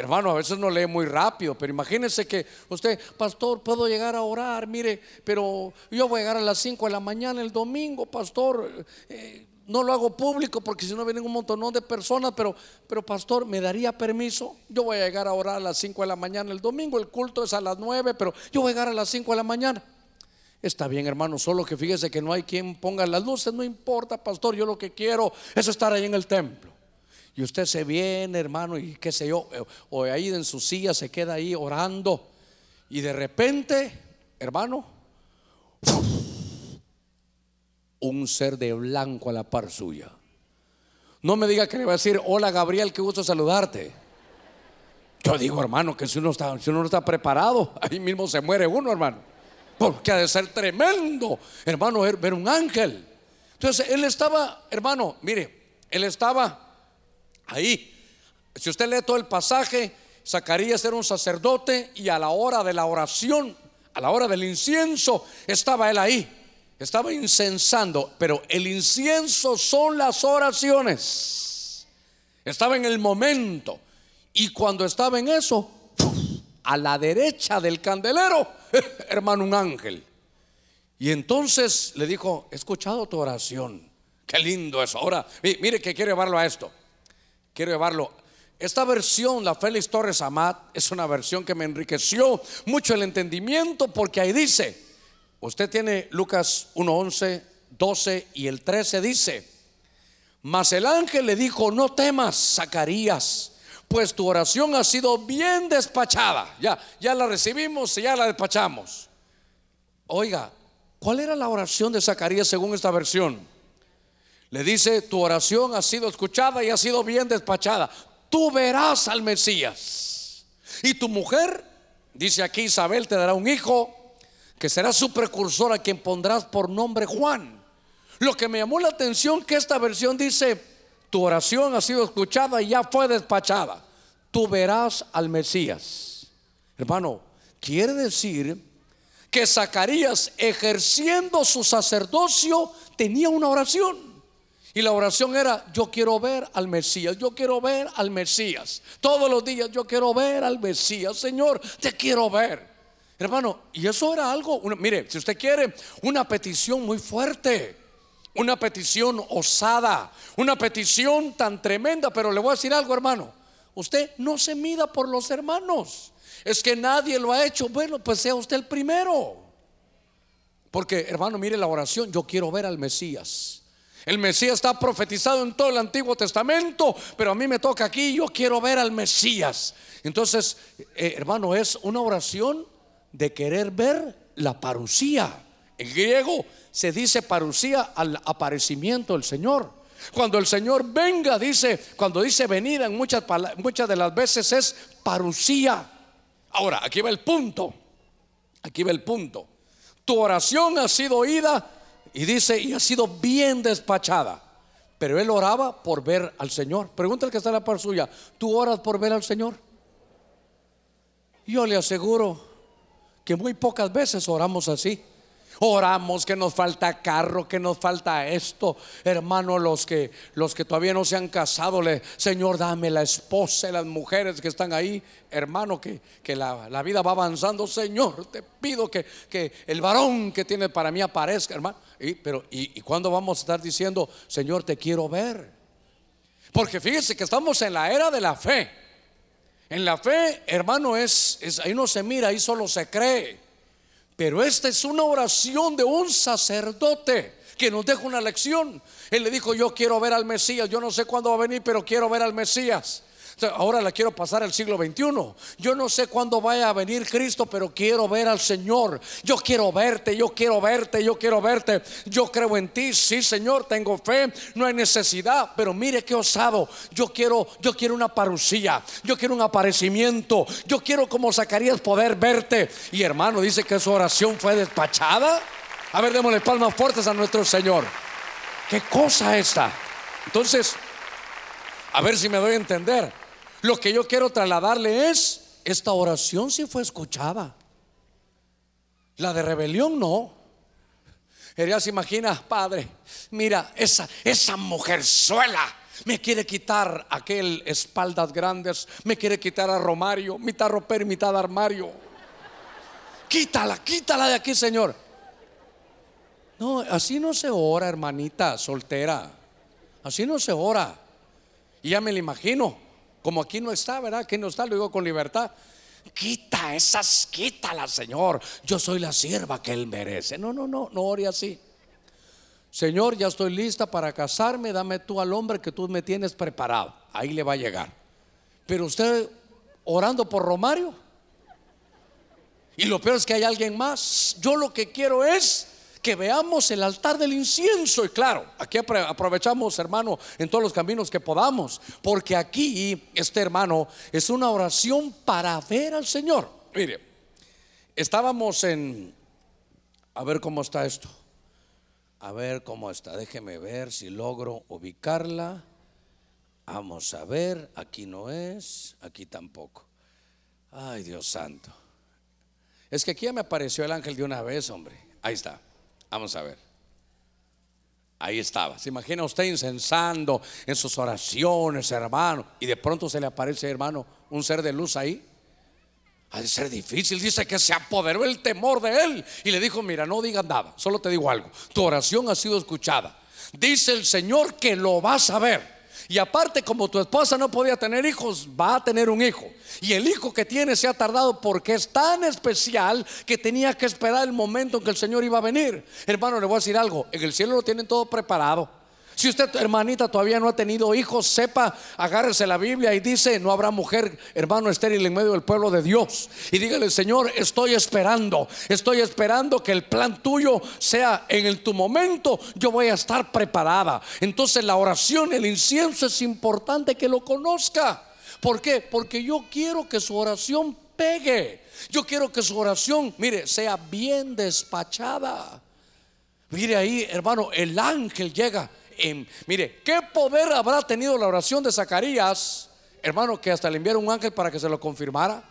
Hermano, a veces no lee muy rápido, pero imagínese que usted, pastor, puedo llegar a orar, mire, pero yo voy a llegar a las 5 de la mañana el domingo, pastor. Eh, no lo hago público porque si no vienen un montón de personas, pero, pero pastor, ¿me daría permiso? Yo voy a llegar a orar a las 5 de la mañana el domingo, el culto es a las 9, pero yo voy a llegar a las 5 de la mañana. Está bien, hermano, solo que fíjese que no hay quien ponga las luces, no importa, pastor, yo lo que quiero es estar ahí en el templo. Y usted se viene, hermano, y qué sé yo, o ahí en su silla se queda ahí orando. Y de repente, hermano, un ser de blanco a la par suya. No me diga que le va a decir, hola Gabriel, qué gusto saludarte. Yo digo, hermano, que si uno, está, si uno no está preparado, ahí mismo se muere uno, hermano. Porque ha de ser tremendo, hermano, ver un ángel. Entonces, él estaba, hermano, mire, él estaba Ahí, si usted lee todo el pasaje, Zacarías era un sacerdote y a la hora de la oración, a la hora del incienso, estaba él ahí. Estaba incensando, pero el incienso son las oraciones. Estaba en el momento. Y cuando estaba en eso, a la derecha del candelero, hermano, un ángel. Y entonces le dijo, he escuchado tu oración. Qué lindo eso. Ahora, mire que quiero llevarlo a esto quiero llevarlo. Esta versión, la Félix Torres Amat, es una versión que me enriqueció mucho el entendimiento porque ahí dice, usted tiene Lucas 1.11, 12 y el 13 dice, Mas el ángel le dijo, no temas, Zacarías, pues tu oración ha sido bien despachada. Ya, ya la recibimos y ya la despachamos. Oiga, ¿cuál era la oración de Zacarías según esta versión? Le dice, tu oración ha sido escuchada y ha sido bien despachada. Tú verás al Mesías. Y tu mujer, dice aquí Isabel, te dará un hijo que será su precursor a quien pondrás por nombre Juan. Lo que me llamó la atención que esta versión dice, tu oración ha sido escuchada y ya fue despachada. Tú verás al Mesías. Hermano, quiere decir que Zacarías ejerciendo su sacerdocio tenía una oración. Y la oración era, yo quiero ver al Mesías, yo quiero ver al Mesías. Todos los días yo quiero ver al Mesías. Señor, te quiero ver. Hermano, y eso era algo, mire, si usted quiere, una petición muy fuerte, una petición osada, una petición tan tremenda, pero le voy a decir algo, hermano, usted no se mida por los hermanos, es que nadie lo ha hecho, bueno, pues sea usted el primero. Porque, hermano, mire la oración, yo quiero ver al Mesías. El Mesías está profetizado en todo el Antiguo Testamento, pero a mí me toca aquí, yo quiero ver al Mesías. Entonces, eh, hermano, es una oración de querer ver la parucía. En griego se dice parucía al aparecimiento del Señor. Cuando el Señor venga, dice, cuando dice venida en muchas, muchas de las veces es parucía. Ahora, aquí va el punto. Aquí va el punto. Tu oración ha sido oída y dice, y ha sido bien despachada. Pero él oraba por ver al Señor. Pregunta el que está en la par suya, ¿tú oras por ver al Señor? Yo le aseguro que muy pocas veces oramos así. Oramos que nos falta carro, que nos falta esto. Hermano, los que los que todavía no se han casado, Señor, dame la esposa y las mujeres que están ahí. Hermano, que, que la, vida va avanzando. Señor, te pido que, que, el varón que tiene para mí aparezca, hermano. Y, pero, y, y cuando vamos a estar diciendo, Señor, te quiero ver? Porque fíjese que estamos en la era de la fe. En la fe, hermano, es, ahí no se mira, ahí solo se cree. Pero esta es una oración de un sacerdote que nos deja una lección. Él le dijo, yo quiero ver al Mesías, yo no sé cuándo va a venir, pero quiero ver al Mesías. Ahora la quiero pasar al siglo XXI. Yo no sé cuándo vaya a venir Cristo, pero quiero ver al Señor. Yo quiero verte, yo quiero verte, yo quiero verte. Yo creo en ti, sí, Señor, tengo fe, no hay necesidad, pero mire qué osado. Yo quiero, yo quiero una parucía, yo quiero un aparecimiento, yo quiero como Zacarías poder verte. Y hermano, dice que su oración fue despachada. A ver, démosle palmas fuertes a nuestro Señor. ¿Qué cosa esta? Entonces, a ver si me doy a entender. Lo que yo quiero trasladarle es, esta oración si fue escuchada. La de rebelión no. Ella se imagina, padre, mira, esa, esa mujerzuela me quiere quitar aquel espaldas grandes, me quiere quitar a Romario, mitad ropero y mitad armario. Quítala, quítala de aquí, Señor. No, así no se ora, hermanita soltera. Así no se ora. Y ya me lo imagino. Como aquí no está, ¿verdad? Aquí no está, lo digo con libertad. Quita esas, quítalas, Señor. Yo soy la sierva que Él merece. No, no, no, no ore así. Señor, ya estoy lista para casarme. Dame tú al hombre que tú me tienes preparado. Ahí le va a llegar. Pero usted orando por Romario. Y lo peor es que hay alguien más. Yo lo que quiero es que veamos el altar del incienso. Y claro, aquí aprovechamos, hermano, en todos los caminos que podamos, porque aquí este hermano es una oración para ver al Señor. Mire, estábamos en, a ver cómo está esto. A ver cómo está. Déjeme ver si logro ubicarla. Vamos a ver, aquí no es, aquí tampoco. Ay, Dios santo. Es que aquí ya me apareció el ángel de una vez, hombre. Ahí está. Vamos a ver. Ahí estaba. ¿Se imagina usted incensando en sus oraciones, hermano? Y de pronto se le aparece, hermano, un ser de luz ahí. Ha de ser difícil. Dice que se apoderó el temor de él. Y le dijo, mira, no digas nada. Solo te digo algo. Tu oración ha sido escuchada. Dice el Señor que lo vas a ver. Y aparte, como tu esposa no podía tener hijos, va a tener un hijo. Y el hijo que tiene se ha tardado porque es tan especial que tenía que esperar el momento en que el Señor iba a venir. Hermano, le voy a decir algo. En el cielo lo tienen todo preparado. Si usted, hermanita, todavía no ha tenido hijos, sepa, agárrese la Biblia y dice, no habrá mujer, hermano estéril en medio del pueblo de Dios. Y dígale, Señor, estoy esperando, estoy esperando que el plan tuyo sea en el, tu momento, yo voy a estar preparada. Entonces la oración, el incienso es importante que lo conozca. ¿Por qué? Porque yo quiero que su oración pegue. Yo quiero que su oración, mire, sea bien despachada. Mire ahí, hermano, el ángel llega. Mire, ¿qué poder habrá tenido la oración de Zacarías? Hermano, que hasta le enviaron un ángel para que se lo confirmara.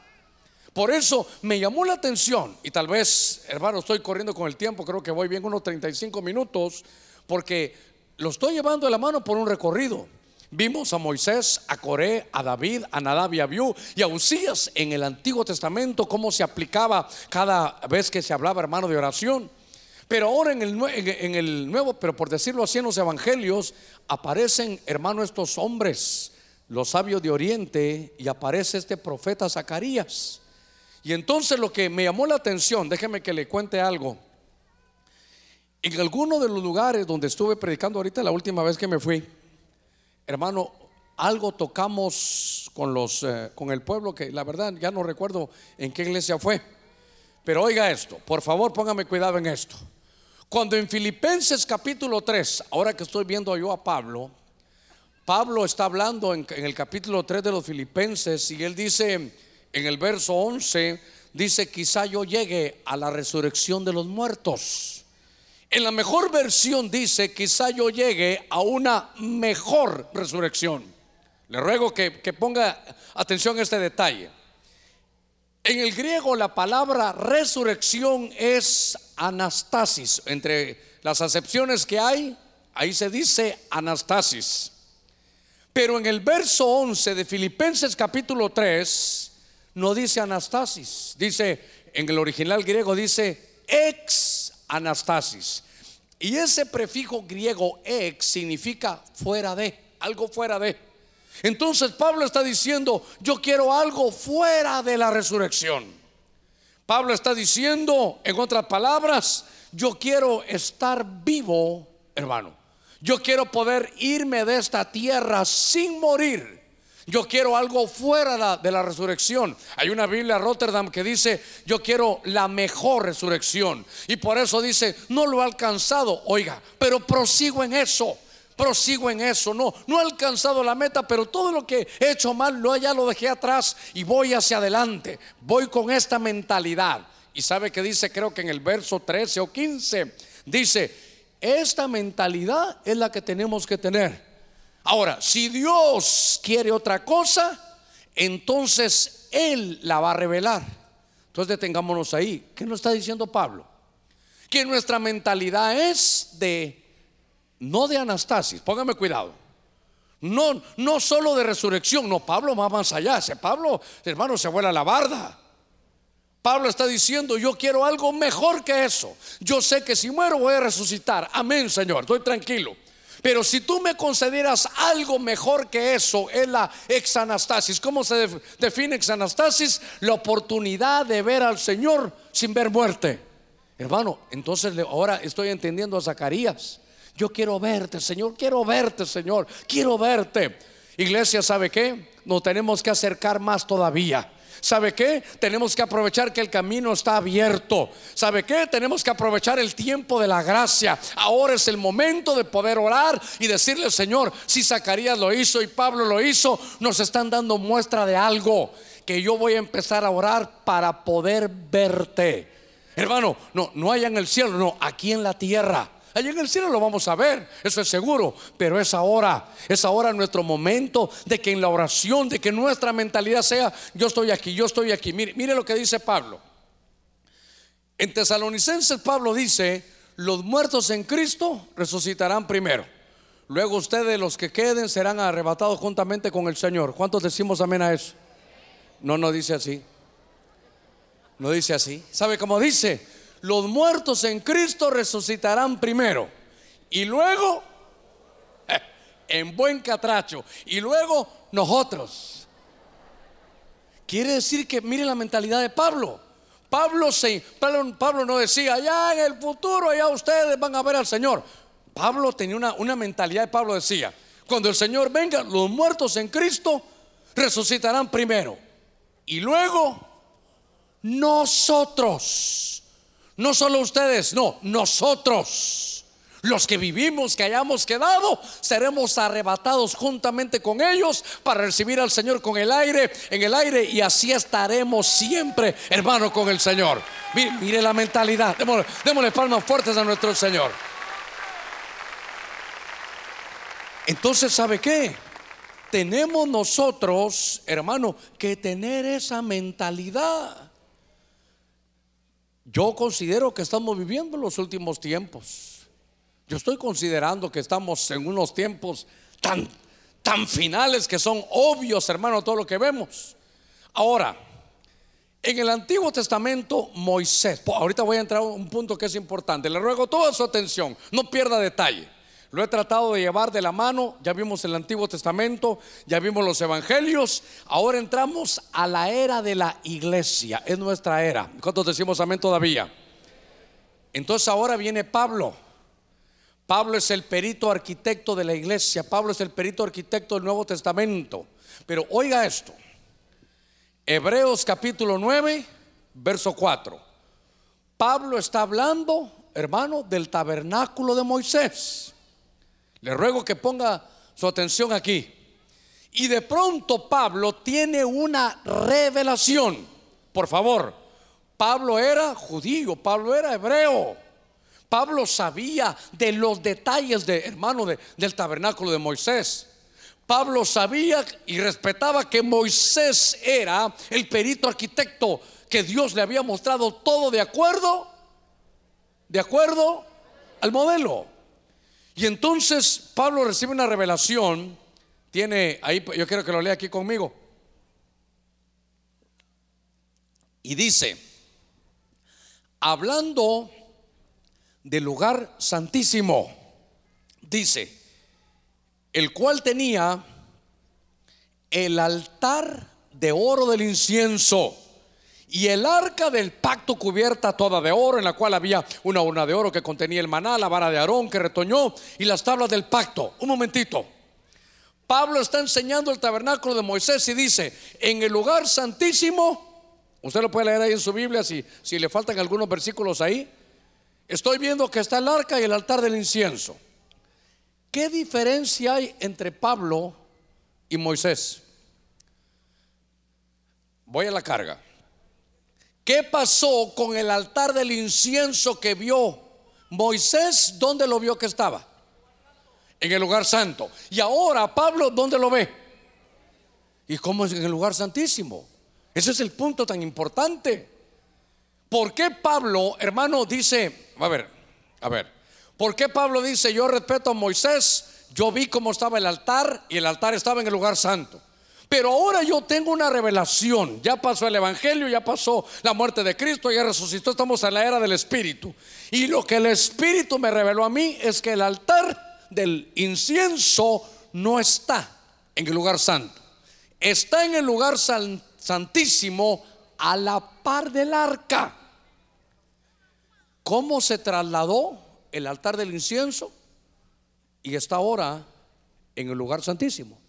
Por eso me llamó la atención, y tal vez, hermano, estoy corriendo con el tiempo, creo que voy bien unos 35 minutos, porque lo estoy llevando de la mano por un recorrido. Vimos a Moisés, a Coré, a David, a Nadab y a Abiú y a Usías en el Antiguo Testamento, cómo se aplicaba cada vez que se hablaba, hermano, de oración. Pero ahora en el, en el nuevo, pero por decirlo así, en los evangelios aparecen, hermano, estos hombres, los sabios de Oriente, y aparece este profeta Zacarías. Y entonces lo que me llamó la atención, déjeme que le cuente algo. En alguno de los lugares donde estuve predicando ahorita la última vez que me fui, hermano, algo tocamos con los eh, con el pueblo que la verdad ya no recuerdo en qué iglesia fue. Pero oiga esto, por favor, póngame cuidado en esto. Cuando en Filipenses capítulo 3, ahora que estoy viendo yo a Pablo, Pablo está hablando en, el capítulo 3 de los Filipenses y él dice en el verso 11, dice, quizá yo llegue a la resurrección de los muertos. En la mejor versión dice, quizá yo llegue a una mejor resurrección. Le ruego que, ponga atención a este detalle. En el griego la palabra resurrección es anastasis. Entre las acepciones que hay, ahí se dice anastasis. Pero en el verso 11 de Filipenses capítulo 3 no dice anastasis. Dice, en el original griego dice ex anastasis. Y ese prefijo griego ex significa fuera de, algo fuera de. Entonces Pablo está diciendo, yo quiero algo fuera de la resurrección. Pablo está diciendo, en otras palabras, yo quiero estar vivo, hermano. Yo quiero poder irme de esta tierra sin morir yo quiero algo fuera de la resurrección. Hay una Biblia Rotterdam que dice, yo quiero la mejor resurrección. Y por eso dice, no lo he alcanzado, oiga, pero prosigo en eso. Prosigo en eso, no, no he alcanzado la meta, pero todo lo que he hecho mal, lo, ya lo dejé atrás y voy hacia adelante. Voy con esta mentalidad. Y sabe que dice, creo que en el verso 13 o 15, dice, esta mentalidad es la que tenemos que tener. Ahora, si Dios quiere otra cosa, entonces Él la va a revelar. Entonces detengámonos ahí. ¿Qué nos está diciendo Pablo? Que nuestra mentalidad es de, no de anastasis, póngame cuidado. No, no solo de resurrección, no, Pablo va más allá. Ese Pablo, hermano, se vuela la barda. Pablo está diciendo, yo quiero algo mejor que eso. Yo sé que si muero voy a resucitar. Amén, Señor, estoy tranquilo. Pero si tú me consideras algo mejor que eso, es la exanastasis. ¿Cómo se define exanastasis? La oportunidad de ver al Señor sin ver muerte. Hermano, entonces ahora estoy entendiendo a Zacarías. Yo quiero verte, Señor, quiero verte, Señor, quiero verte. Iglesia, ¿sabe qué? Nos tenemos que acercar más todavía. ¿Sabe qué? Tenemos que aprovechar que el camino está abierto. ¿Sabe qué? Tenemos que aprovechar el tiempo de la gracia. Ahora es el momento de poder orar y decirle, Señor, si Zacarías lo hizo y Pablo lo hizo, nos están dando muestra de algo que yo voy a empezar a orar para poder verte. Hermano, no, no hay en el cielo, no, aquí en la tierra. Allí en el cielo lo vamos a ver, eso es seguro, pero es ahora, es ahora nuestro momento de que en la oración, de que nuestra mentalidad sea, yo estoy aquí, yo estoy aquí. Mire, mire lo que dice Pablo. En Tesalonicenses Pablo dice, los muertos en Cristo resucitarán primero. Luego ustedes los que queden serán arrebatados juntamente con el Señor. ¿Cuántos decimos amén a eso? No, no dice así. No dice así. ¿Sabe cómo dice? Los muertos en Cristo resucitarán primero. Y luego, en buen catracho. Y luego nosotros. Quiere decir que mire la mentalidad de Pablo. Pablo, se, Pablo, Pablo no decía, ya en el futuro, ya ustedes van a ver al Señor. Pablo tenía una, una mentalidad, Pablo decía, cuando el Señor venga, los muertos en Cristo resucitarán primero. Y luego nosotros, no solo ustedes, no, nosotros. Los que vivimos, que hayamos quedado, seremos arrebatados juntamente con ellos para recibir al Señor con el aire, en el aire, y así estaremos siempre, hermano, con el Señor. Mire, la mentalidad. Démosle, démosle palmas fuertes a nuestro Señor. Entonces, ¿sabe qué? Tenemos nosotros, hermano, que tener esa mentalidad. Yo considero que estamos viviendo los últimos tiempos. Yo estoy considerando que estamos en unos tiempos tan, tan finales que son obvios, hermano, todo lo que vemos. Ahora, en el Antiguo Testamento, Moisés, ahorita voy a entrar a un punto que es importante, le ruego toda su atención, no pierda detalle. Lo he tratado de llevar de la mano, ya vimos el Antiguo Testamento, ya vimos los Evangelios, ahora entramos a la era de la iglesia, es nuestra era. ¿Cuántos decimos amén todavía? Entonces ahora viene Pablo. Pablo es el perito arquitecto de la iglesia, Pablo es el perito arquitecto del Nuevo Testamento. Pero oiga esto, Hebreos capítulo 9, verso 4. Pablo está hablando, hermano, del tabernáculo de Moisés. Le ruego que ponga su atención aquí. Y de pronto Pablo tiene una revelación. Por favor, Pablo era judío, Pablo era hebreo. Pablo sabía de los detalles de hermano del tabernáculo de Moisés. Pablo sabía y respetaba que Moisés era el perito arquitecto que Dios le había mostrado todo de acuerdo, de acuerdo al modelo. Y entonces Pablo recibe una revelación, tiene ahí, yo quiero que lo lea aquí conmigo. Y dice, hablando del lugar santísimo, dice, el cual tenía el altar de oro del incienso y el arca del pacto cubierta toda de oro, en la cual había una urna de oro que contenía el maná, la vara de Aarón que retoñó y las tablas del pacto. Un momentito. Pablo está enseñando el tabernáculo de Moisés y dice, en el lugar santísimo, usted lo puede leer ahí en su Biblia si, si le faltan algunos versículos ahí, estoy viendo que está el arca y el altar del incienso. ¿Qué diferencia hay entre Pablo y Moisés? Voy a la carga. ¿Qué pasó con el altar del incienso que vio Moisés? ¿Dónde lo vio que estaba? En el lugar santo. Y ahora Pablo, ¿dónde lo ve? ¿Y cómo es en el lugar santísimo? Ese es el punto tan importante. ¿Por qué Pablo, hermano, dice, a ver, a ver, ¿por qué Pablo dice, yo respeto a Moisés, yo vi cómo estaba el altar y el altar estaba en el lugar santo? Pero ahora yo tengo una revelación. Ya pasó el Evangelio, ya pasó la muerte de Cristo, ya resucitó, estamos en la era del Espíritu. Y lo que el Espíritu me reveló a mí es que el altar del incienso no está en el lugar santo. Está en el lugar santísimo a la par del arca. ¿Cómo se trasladó el altar del incienso? Y está ahora en el lugar santísimo.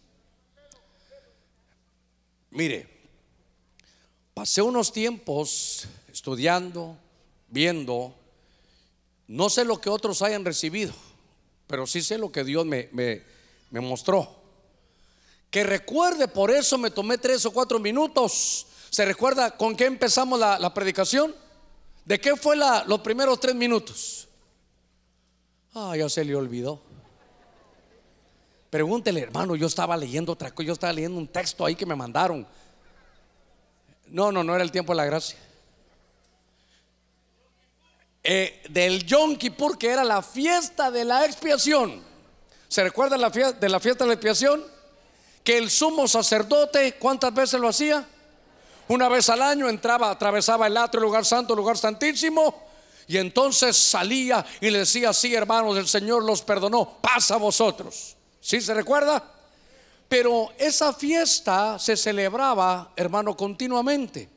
Mire, pasé unos tiempos estudiando, viendo, no sé lo que otros hayan recibido, pero sí sé lo que Dios me, me, mostró. Que recuerde, por eso me tomé tres o cuatro minutos. ¿Se recuerda con qué empezamos la, predicación? ¿De qué fue la, los primeros tres minutos? Ah, ya se le olvidó. Pregúntele, hermano, yo estaba leyendo otra cosa, yo estaba leyendo un texto ahí que me mandaron. No, no, no era el tiempo de la gracia. Eh, del Yom Kippur, que era la fiesta de la expiación. ¿Se recuerda la fiesta, de la fiesta de la expiación? Que el sumo sacerdote, ¿cuántas veces lo hacía? Una vez al año entraba, atravesaba el atrio, el lugar santo, el lugar santísimo, y entonces salía y le decía, sí, hermanos, el Señor los perdonó, pasa a vosotros. ¿Sí se recuerda? Pero esa fiesta se celebraba, hermano, continuamente.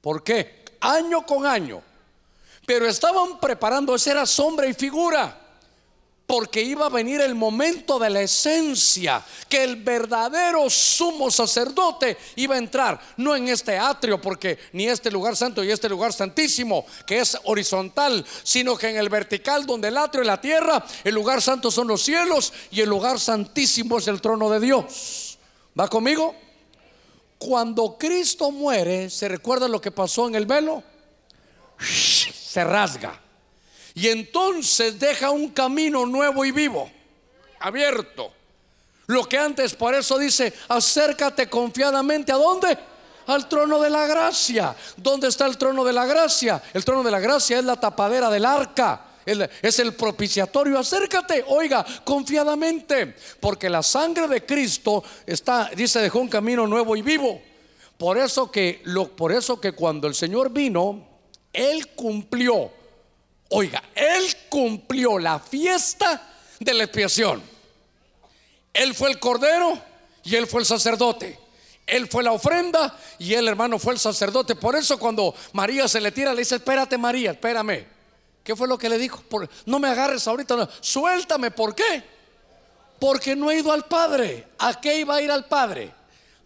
¿Por qué? Año con año. Pero estaban preparando, esa era sombra y figura. Porque iba a venir el momento de la esencia, que el verdadero sumo sacerdote iba a entrar, no en este atrio, porque ni este lugar santo y este lugar santísimo, que es horizontal, sino que en el vertical donde el atrio y la tierra, el lugar santo son los cielos y el lugar santísimo es el trono de Dios. ¿Va conmigo? Cuando Cristo muere, ¿se recuerda lo que pasó en el velo? Se rasga y entonces deja un camino nuevo y vivo, abierto. Lo que antes, por eso dice, acércate confiadamente a dónde? Al trono de la gracia. ¿Dónde está el trono de la gracia? El trono de la gracia es la tapadera del arca. Es el propiciatorio. Acércate, oiga, confiadamente, porque la sangre de Cristo está, dice, dejó un camino nuevo y vivo. Por eso que, lo, por eso que cuando el Señor vino, él cumplió Oiga, él cumplió la fiesta de la expiación. Él fue el cordero y él fue el sacerdote. Él fue la ofrenda y el hermano fue el sacerdote. Por eso cuando María se le tira, le dice, espérate María, espérame. ¿Qué fue lo que le dijo? no me agarres ahorita, suéltame. ¿Por qué? Porque no he ido al Padre. ¿A qué iba a ir al Padre?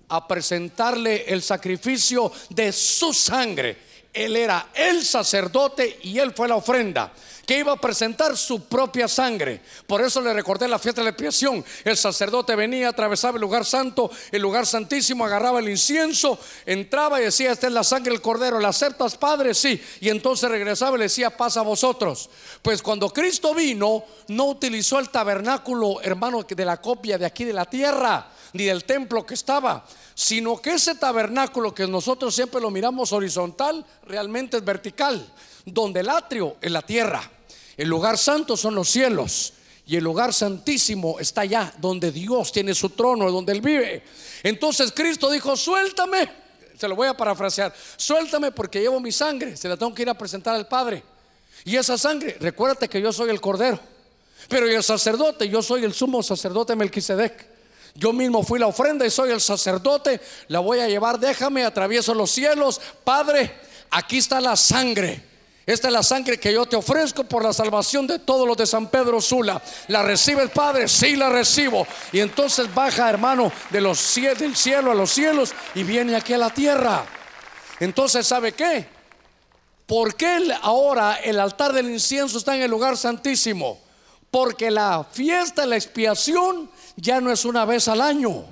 A presentarle el sacrificio de su sangre él era el sacerdote y él fue la ofrenda que iba a presentar su propia sangre. Por eso le recordé la fiesta de la expiación. El sacerdote venía, atravesaba el lugar santo, el lugar santísimo, agarraba el incienso, entraba y decía, esta es la sangre del cordero, ¿la aceptas, Padre? Sí. Y entonces regresaba y le decía, pasa a vosotros. Pues cuando Cristo vino, no utilizó el tabernáculo, hermano, de la copia de aquí de la tierra, ni del templo que estaba sino que ese tabernáculo que nosotros siempre lo miramos horizontal, realmente es vertical, donde el atrio es la tierra, el lugar santo son los cielos y el lugar santísimo está allá, donde Dios tiene su trono, donde Él vive. Entonces Cristo dijo, suéltame, se lo voy a parafrasear, suéltame porque llevo mi sangre, se la tengo que ir a presentar al Padre. Y esa sangre, recuérdate que yo soy el Cordero, pero el sacerdote, yo soy el sumo sacerdote Melquisedec. Yo mismo fui la ofrenda y soy el sacerdote. La voy a llevar, déjame, atravieso los cielos. Padre, aquí está la sangre. Esta es la sangre que yo te ofrezco por la salvación de todos los de San Pedro Sula. ¿La recibe el Padre? Sí, la recibo. Y entonces baja, hermano, de los del cielo a los cielos y viene aquí a la tierra. Entonces, ¿sabe qué? ¿Por qué ahora el altar del incienso está en el lugar santísimo? Porque la fiesta, la expiación ya no es una vez al año.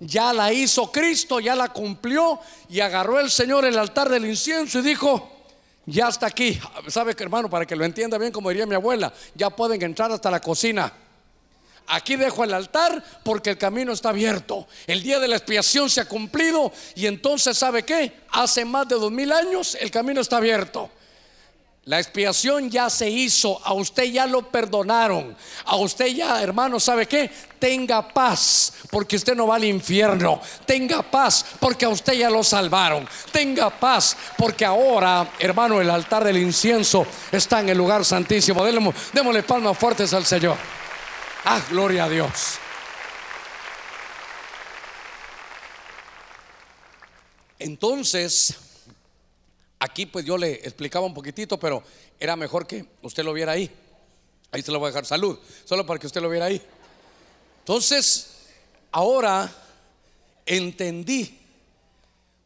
Ya la hizo Cristo, ya la cumplió y agarró el Señor el altar del incienso y dijo, ya está aquí. ¿Sabe que hermano? Para que lo entienda bien, como diría mi abuela, ya pueden entrar hasta la cocina. Aquí dejo el altar porque el camino está abierto. El día de la expiación se ha cumplido y entonces, ¿sabe qué? Hace más de dos mil años el camino está abierto. La expiación ya se hizo, a usted ya lo perdonaron, a usted ya, hermano, ¿sabe qué? Tenga paz, porque usted no va al infierno. Tenga paz, porque a usted ya lo salvaron. Tenga paz, porque ahora, hermano, el altar del incienso está en el lugar santísimo. Démosle, démosle palmas fuertes al Señor. Ah, gloria a Dios. Entonces, Aquí pues yo le explicaba un poquitito, pero era mejor que usted lo viera ahí. Ahí se lo voy a dejar salud, solo para que usted lo viera ahí. Entonces, ahora entendí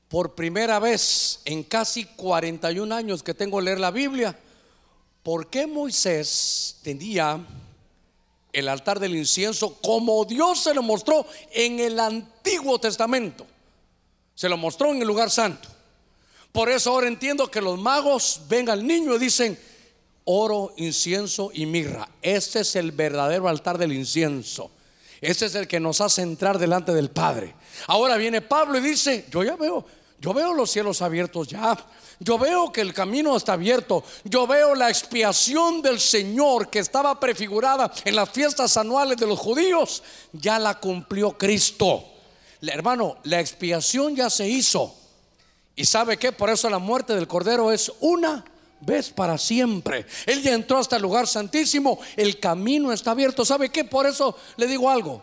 por primera vez en casi 41 años que tengo leer la Biblia, por qué Moisés tenía el altar del incienso como Dios se lo mostró en el Antiguo Testamento. Se lo mostró en el lugar santo. Por eso ahora entiendo que los magos ven al niño y dicen, oro, incienso y mirra. Este es el verdadero altar del incienso. Este es el que nos hace entrar delante del Padre. Ahora viene Pablo y dice, yo ya veo, yo veo los cielos abiertos ya. Yo veo que el camino está abierto. Yo veo la expiación del Señor que estaba prefigurada en las fiestas anuales de los judíos. Ya la cumplió Cristo. Hermano, la expiación ya se hizo. Y sabe que por eso la muerte del Cordero es una vez para siempre. Él ya entró hasta el lugar santísimo, el camino está abierto. ¿Sabe qué? Por eso le digo algo.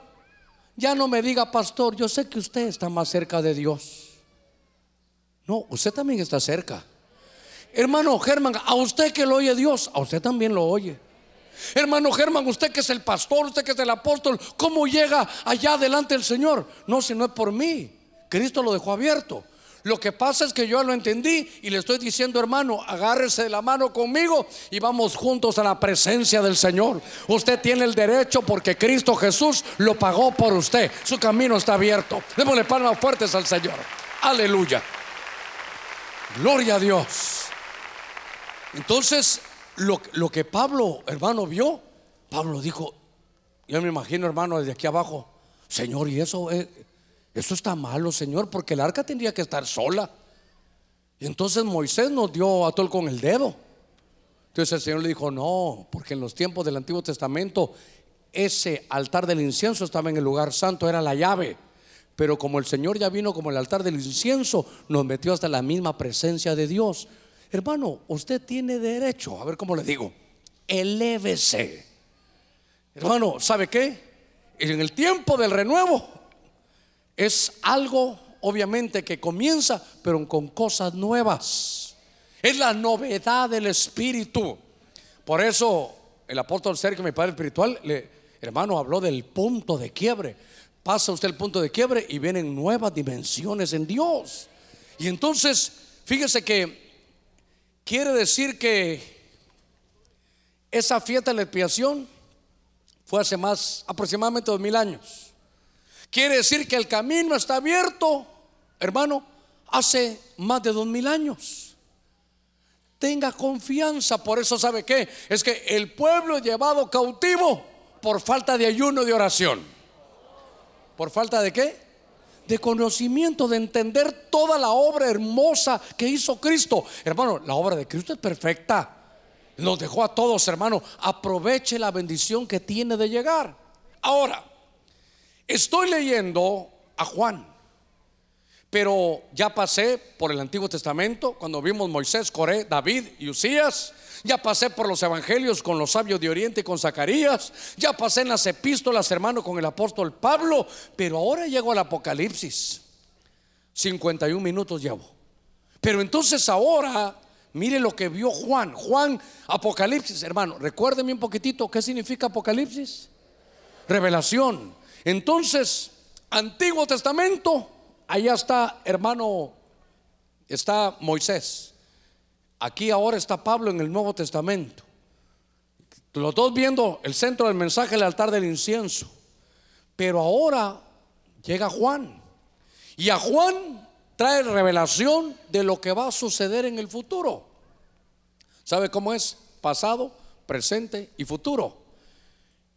Ya no me diga, pastor, yo sé que usted está más cerca de Dios. No, usted también está cerca. Hermano Germán, a usted que lo oye Dios, a usted también lo oye. Hermano Germán, usted que es el pastor, usted que es el apóstol, ¿cómo llega allá delante del Señor? No, si no es por mí. Cristo lo dejó abierto. Lo que pasa es que yo lo entendí y le estoy diciendo, hermano, agárrese de la mano conmigo y vamos juntos a la presencia del Señor. Usted tiene el derecho porque Cristo Jesús lo pagó por usted. Su camino está abierto. Démosle palmas fuertes al Señor. Aleluya. Gloria a Dios. Entonces, lo, lo que Pablo, hermano, vio, Pablo dijo, yo me imagino, hermano, desde aquí abajo, Señor, y eso es eso está malo, Señor, porque el arca tendría que estar sola. Y entonces Moisés nos dio a todo con el dedo. Entonces el Señor le dijo, no, porque en los tiempos del Antiguo Testamento ese altar del incienso estaba en el lugar santo, era la llave. Pero como el Señor ya vino como el altar del incienso, nos metió hasta la misma presencia de Dios. Hermano, usted tiene derecho, a ver cómo le digo, elévese. Hermano, ¿sabe qué? En el tiempo del renuevo es algo, obviamente, que comienza, pero con cosas nuevas. Es la novedad del Espíritu. Por eso el apóstol Sergio, mi padre espiritual, le, hermano, habló del punto de quiebre. Pasa usted el punto de quiebre y vienen nuevas dimensiones en Dios. Y entonces, fíjese que quiere decir que esa fiesta de la expiación fue hace más, aproximadamente dos mil años. Quiere decir que el camino está abierto, hermano, hace más de dos mil años. Tenga confianza, por eso sabe que es que el pueblo es llevado cautivo por falta de ayuno de oración. ¿Por falta de qué? De conocimiento, de entender toda la obra hermosa que hizo Cristo. Hermano, la obra de Cristo es perfecta. Nos dejó a todos, hermano. Aproveche la bendición que tiene de llegar. Ahora, Estoy leyendo a Juan, pero ya pasé por el Antiguo Testamento cuando vimos Moisés, Coré, David y Usías. Ya pasé por los evangelios con los sabios de Oriente con Zacarías. Ya pasé en las epístolas, hermano, con el apóstol Pablo. Pero ahora llego al Apocalipsis. 51 minutos llevo. Pero entonces ahora, mire lo que vio Juan. Juan, Apocalipsis, hermano. Recuérdeme un poquitito qué significa Apocalipsis. Revelación. Entonces, Antiguo Testamento, allá está, hermano, está Moisés. Aquí ahora está Pablo en el Nuevo Testamento. Los dos viendo el centro del mensaje, el altar del incienso. Pero ahora llega Juan. Y a Juan trae revelación de lo que va a suceder en el futuro. ¿Sabe cómo es? Pasado, presente y futuro.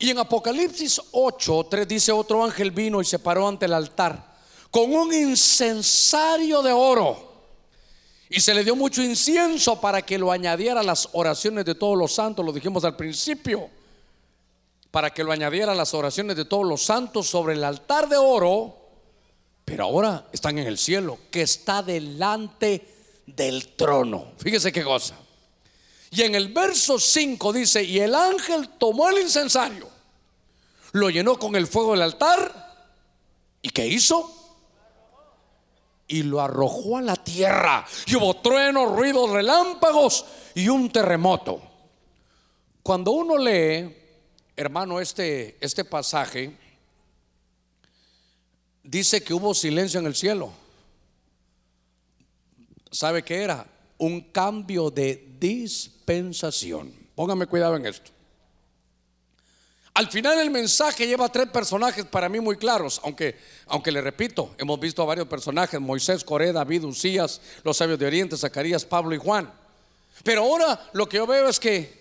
Y en Apocalipsis 8, 3 dice, otro ángel vino y se paró ante el altar con un incensario de oro. Y se le dio mucho incienso para que lo añadiera a las oraciones de todos los santos, lo dijimos al principio, para que lo añadiera a las oraciones de todos los santos sobre el altar de oro, pero ahora están en el cielo, que está delante del trono. Fíjese qué cosa. Y en el verso 5 dice, y el ángel tomó el incensario lo llenó con el fuego del altar. ¿Y qué hizo? Y lo arrojó a la tierra. Y hubo truenos, ruidos, relámpagos y un terremoto. Cuando uno lee, hermano, este, este pasaje, dice que hubo silencio en el cielo. ¿Sabe qué era? Un cambio de dispensación. Póngame cuidado en esto. Al final el mensaje lleva tres personajes para mí muy claros, aunque, aunque le repito, hemos visto a varios personajes, Moisés, Coré, David, Usías, los sabios de Oriente, Zacarías, Pablo y Juan. Pero ahora lo que yo veo es que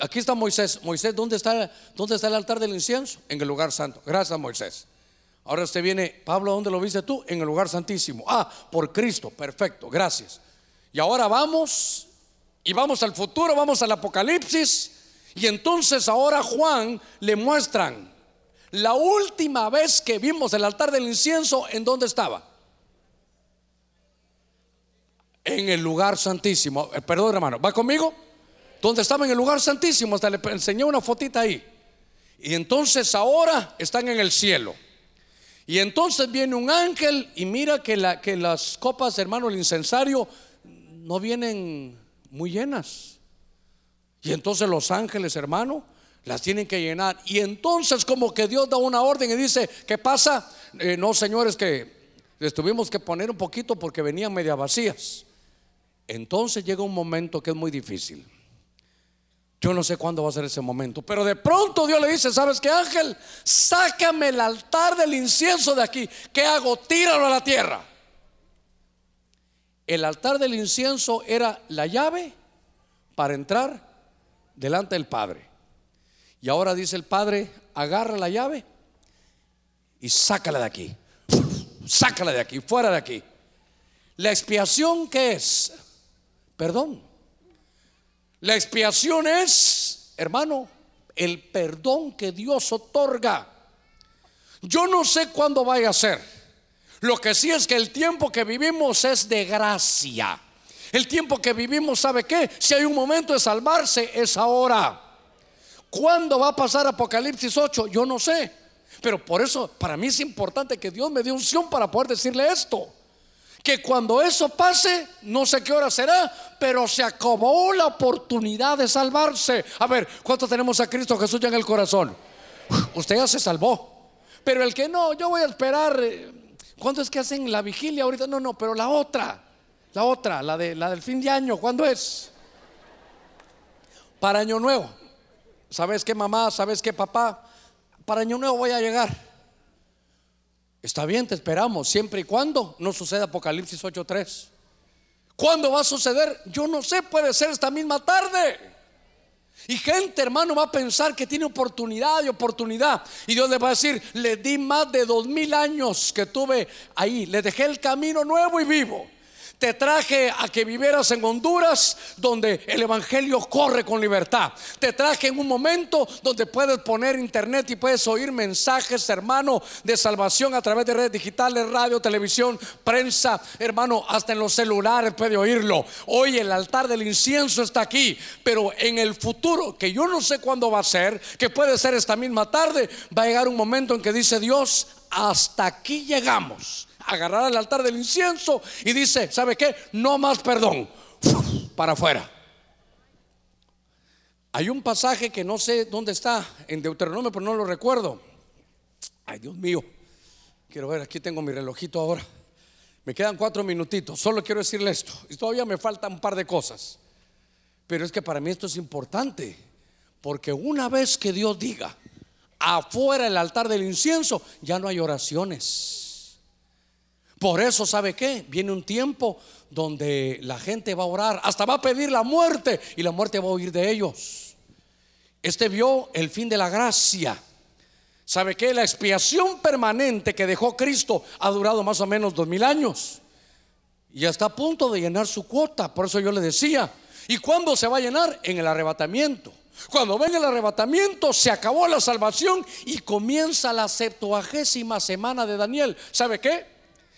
aquí está Moisés. Moisés, ¿dónde está, dónde está el altar del incienso? En el lugar santo. Gracias, Moisés. Ahora usted viene, Pablo, ¿dónde lo viste tú? En el lugar santísimo. Ah, por Cristo, perfecto, gracias. Y ahora vamos, y vamos al futuro, vamos al Apocalipsis. Y entonces ahora Juan le muestran la última vez que vimos el altar del incienso, ¿en dónde estaba? En el lugar santísimo. Eh, perdón, hermano, ¿va conmigo? Donde estaba en el lugar santísimo, hasta le enseñé una fotita ahí. Y entonces ahora están en el cielo. Y entonces viene un ángel y mira que, que las copas, hermano, el incensario, no vienen muy llenas. Y entonces los ángeles, hermano, Las tienen que llenar. Y entonces como que Dios da una orden y dice, ¿qué pasa? Eh, no, señores, que les tuvimos que poner un poquito porque venían media vacías. Entonces llega un momento que es muy difícil. Yo no sé cuándo va a ser ese momento, pero de pronto Dios le dice, ¿sabes qué ángel? Sácame el altar del incienso de aquí. ¿Qué hago? Tíralo a la tierra. El altar del incienso era la llave para entrar delante del Padre. Y ahora dice el Padre, agarra la llave y sácala de aquí. Sácala de aquí, fuera de aquí. La expiación que es perdón. La expiación es, hermano, el perdón que Dios otorga. Yo no sé cuándo vaya a ser. Lo que sí es que el tiempo que vivimos es de gracia. El tiempo que vivimos, ¿sabe qué? Si hay un momento de salvarse, es ahora. ¿Cuándo va a pasar Apocalipsis 8? Yo no sé. Pero por eso, para mí es importante que Dios me dé unción para poder decirle esto. Que cuando eso pase, no sé qué hora será, pero se acabó la oportunidad de salvarse. A ver, ¿cuántos tenemos a Cristo Jesús ya en el corazón? Usted ya se salvó. Pero el que no, yo voy a esperar. Eh, ¿Cuándo es que hacen la vigilia ahorita? No, no, pero la otra. La otra, la, de, la del fin de año, ¿cuándo es? Para Año Nuevo. ¿Sabes qué mamá? ¿Sabes qué papá? Para Año Nuevo voy a llegar. Está bien, te esperamos, siempre y cuando no suceda Apocalipsis 8.3. ¿Cuándo va a suceder? Yo no sé, puede ser esta misma tarde. Y gente, hermano, va a pensar que tiene oportunidad y oportunidad. Y Dios le va a decir, le di más de dos mil años que tuve ahí. Le dejé el camino nuevo y vivo. Te traje a que vivieras en Honduras, donde el Evangelio corre con libertad. Te traje en un momento donde puedes poner internet y puedes oír mensajes, hermano, de salvación a través de redes digitales, radio, televisión, prensa, hermano, hasta en los celulares puede oírlo. Hoy el altar del incienso está aquí, pero en el futuro, que yo no sé cuándo va a ser, que puede ser esta misma tarde, va a llegar un momento en que dice Dios, hasta aquí llegamos agarrar al altar del incienso y dice, ¿sabe qué? No más perdón. Para afuera. Hay un pasaje que no sé dónde está en Deuteronomio, pero no lo recuerdo. Ay, Dios mío. Quiero ver, aquí tengo mi relojito ahora. Me quedan cuatro minutitos. Solo quiero decirle esto. Y todavía me faltan un par de cosas. Pero es que para mí esto es importante. Porque una vez que Dios diga, afuera el altar del incienso, ya no hay oraciones. Por eso, ¿sabe qué? Viene un tiempo donde la gente va a orar, hasta va a pedir la muerte y la muerte va a huir de ellos. Este vio el fin de la gracia. ¿Sabe qué? La expiación permanente que dejó Cristo ha durado más o menos dos mil años. Y está a punto de llenar su cuota. Por eso yo le decía, ¿y cuándo se va a llenar? En el arrebatamiento. Cuando venga el arrebatamiento, se acabó la salvación y comienza la septuagésima semana de Daniel. ¿Sabe qué?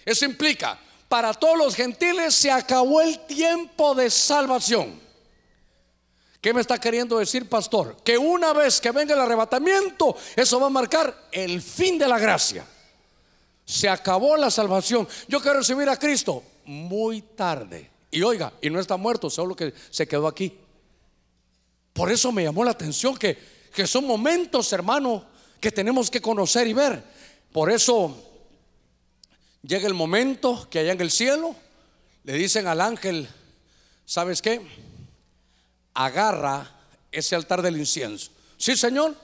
Eso implica, para todos los gentiles se acabó el tiempo de salvación. ¿Qué me está queriendo decir, pastor? Que una vez que venga el arrebatamiento, eso va a marcar el fin de la gracia. Se acabó la salvación. Yo quiero recibir a Cristo muy tarde. Y oiga, y no está muerto, solo que se quedó aquí. Por eso me llamó la atención que, que son momentos, hermano, que tenemos que conocer y ver. Por eso Llega el momento que allá en el cielo le dicen al ángel, ¿sabes qué? Agarra ese altar del incienso. Sí, Señor,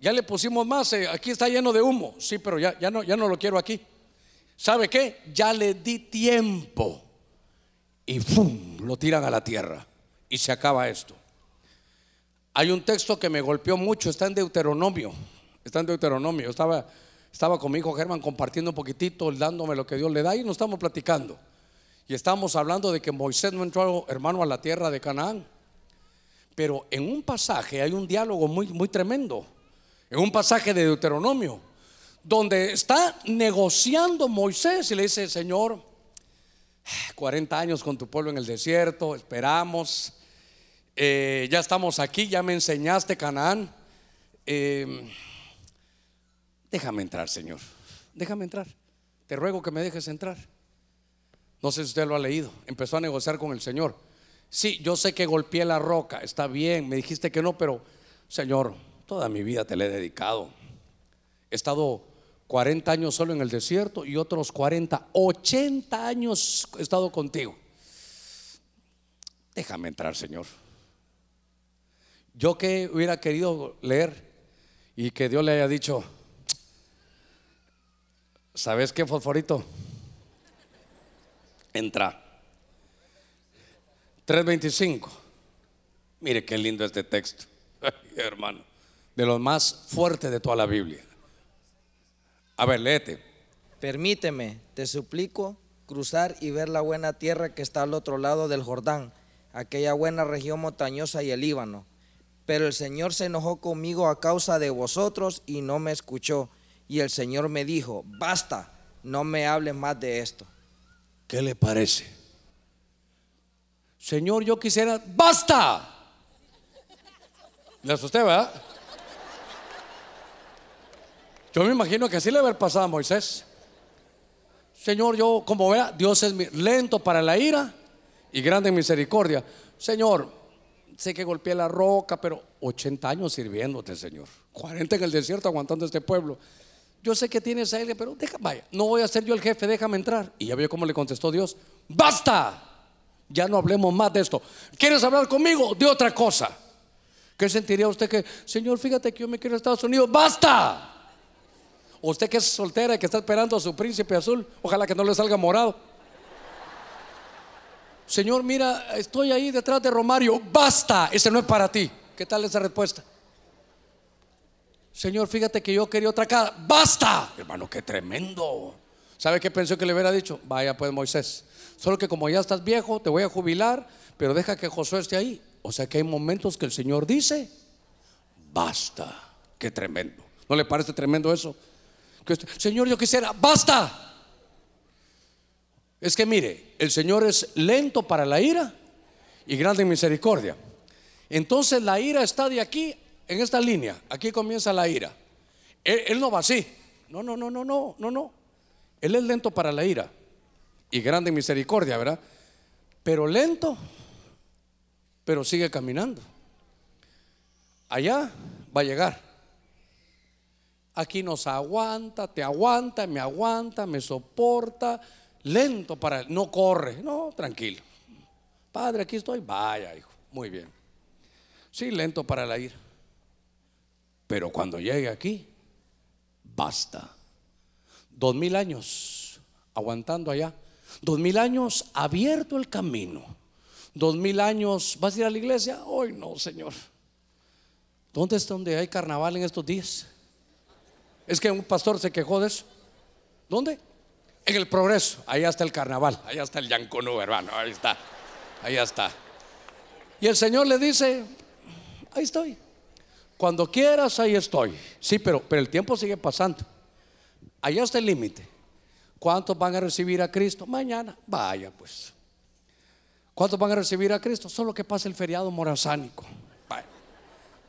ya le pusimos más, eh, aquí está lleno de humo. Sí, pero ya, ya, no, ya no lo quiero aquí. ¿Sabe qué? Ya le di tiempo. Y ¡pum! lo tiran a la tierra. Y se acaba esto. Hay un texto que me golpeó mucho, está en Deuteronomio. Está en Deuteronomio. estaba estaba con mi hijo Germán compartiendo un poquitito, dándome lo que Dios le da y nos estamos platicando. Y estamos hablando de que Moisés no entró, hermano, a la tierra de Canaán. Pero en un pasaje hay un diálogo muy, muy tremendo. En un pasaje de Deuteronomio, donde está negociando Moisés y le dice, Señor, 40 años con tu pueblo en el desierto, esperamos, eh, ya estamos aquí, ya me enseñaste Canaán. Eh, Déjame entrar, Señor. Déjame entrar. Te ruego que me dejes entrar. No sé si usted lo ha leído. Empezó a negociar con el Señor. Sí, yo sé que golpeé la roca. Está bien. Me dijiste que no, pero Señor, toda mi vida te la he dedicado. He estado 40 años solo en el desierto y otros 40, 80 años he estado contigo. Déjame entrar, Señor. Yo que hubiera querido leer y que Dios le haya dicho, ¿sabes qué, Fosforito? Entra. 3.25. Mire qué lindo este texto, hermano. De los más fuertes de toda la Biblia. A ver, léete. Permíteme, te suplico, cruzar y ver la buena tierra que está al otro lado del Jordán, aquella buena región montañosa y el Líbano. Pero el Señor se enojó conmigo a causa de vosotros y no me escuchó. Y el Señor me dijo, basta, no me hables más de esto. ¿Qué le parece? Señor, yo quisiera, basta. ¿Le asusté, verdad? Yo me imagino que así le haber pasado a Moisés. Señor, yo, como vea, Dios es lento para la ira y grande en misericordia. Señor, sé que golpeé la roca, pero 80 años sirviéndote, Señor. 40 en el desierto aguantando este pueblo. Yo sé que tienes a pero deja, vaya, no voy a ser yo el jefe, déjame entrar. Y ya vio cómo le contestó Dios: ¡Basta! Ya no hablemos más de esto. ¿Quieres hablar conmigo? De otra cosa. ¿Qué sentiría usted que, Señor, fíjate que yo me quiero a Estados Unidos? ¡Basta! Usted que es soltera y que está esperando a su príncipe azul, ojalá que no le salga morado. Señor, mira, estoy ahí detrás de Romario. Basta, ese no es para ti. ¿Qué tal esa respuesta? Señor, fíjate que yo quería otra cara. Basta, hermano, qué tremendo. ¿Sabe qué pensó que le hubiera dicho? Vaya pues Moisés. Solo que como ya estás viejo, te voy a jubilar, pero deja que Josué esté ahí. O sea que hay momentos que el Señor dice, basta. Qué tremendo. ¿No le parece tremendo eso? Señor, yo quisiera, basta. Es que mire, el Señor es lento para la ira y grande en misericordia. Entonces la ira está de aquí, en esta línea. Aquí comienza la ira. Él, no va así. No, no, no, no, no, no, no. Él es lento para la ira y grande misericordia, ¿verdad? Pero lento, pero sigue caminando. Allá va a llegar. Aquí nos aguanta, te aguanta, me aguanta, me soporta. Lento para no corre, no, tranquilo. Padre, aquí estoy, vaya, hijo, muy bien. Sí, lento para la ira. Pero cuando llegue aquí, basta. Dos mil años aguantando allá. Dos mil años abierto el camino. Dos mil años, ¿vas a ir a la iglesia? Hoy no, Señor. ¿Dónde es donde hay carnaval en estos días? Es que un pastor se quejó de eso. ¿Dónde? En el progreso. Ahí está el carnaval. Ahí está el Yanconú, hermano. Ahí está. Ahí está. Y el Señor le dice, ahí estoy. Cuando quieras, ahí estoy. Sí, pero, pero el tiempo sigue pasando. Allá está el límite. ¿Cuántos van a recibir a Cristo? Mañana. Vaya, pues. ¿Cuántos van a recibir a Cristo? Solo que pase el feriado morazánico.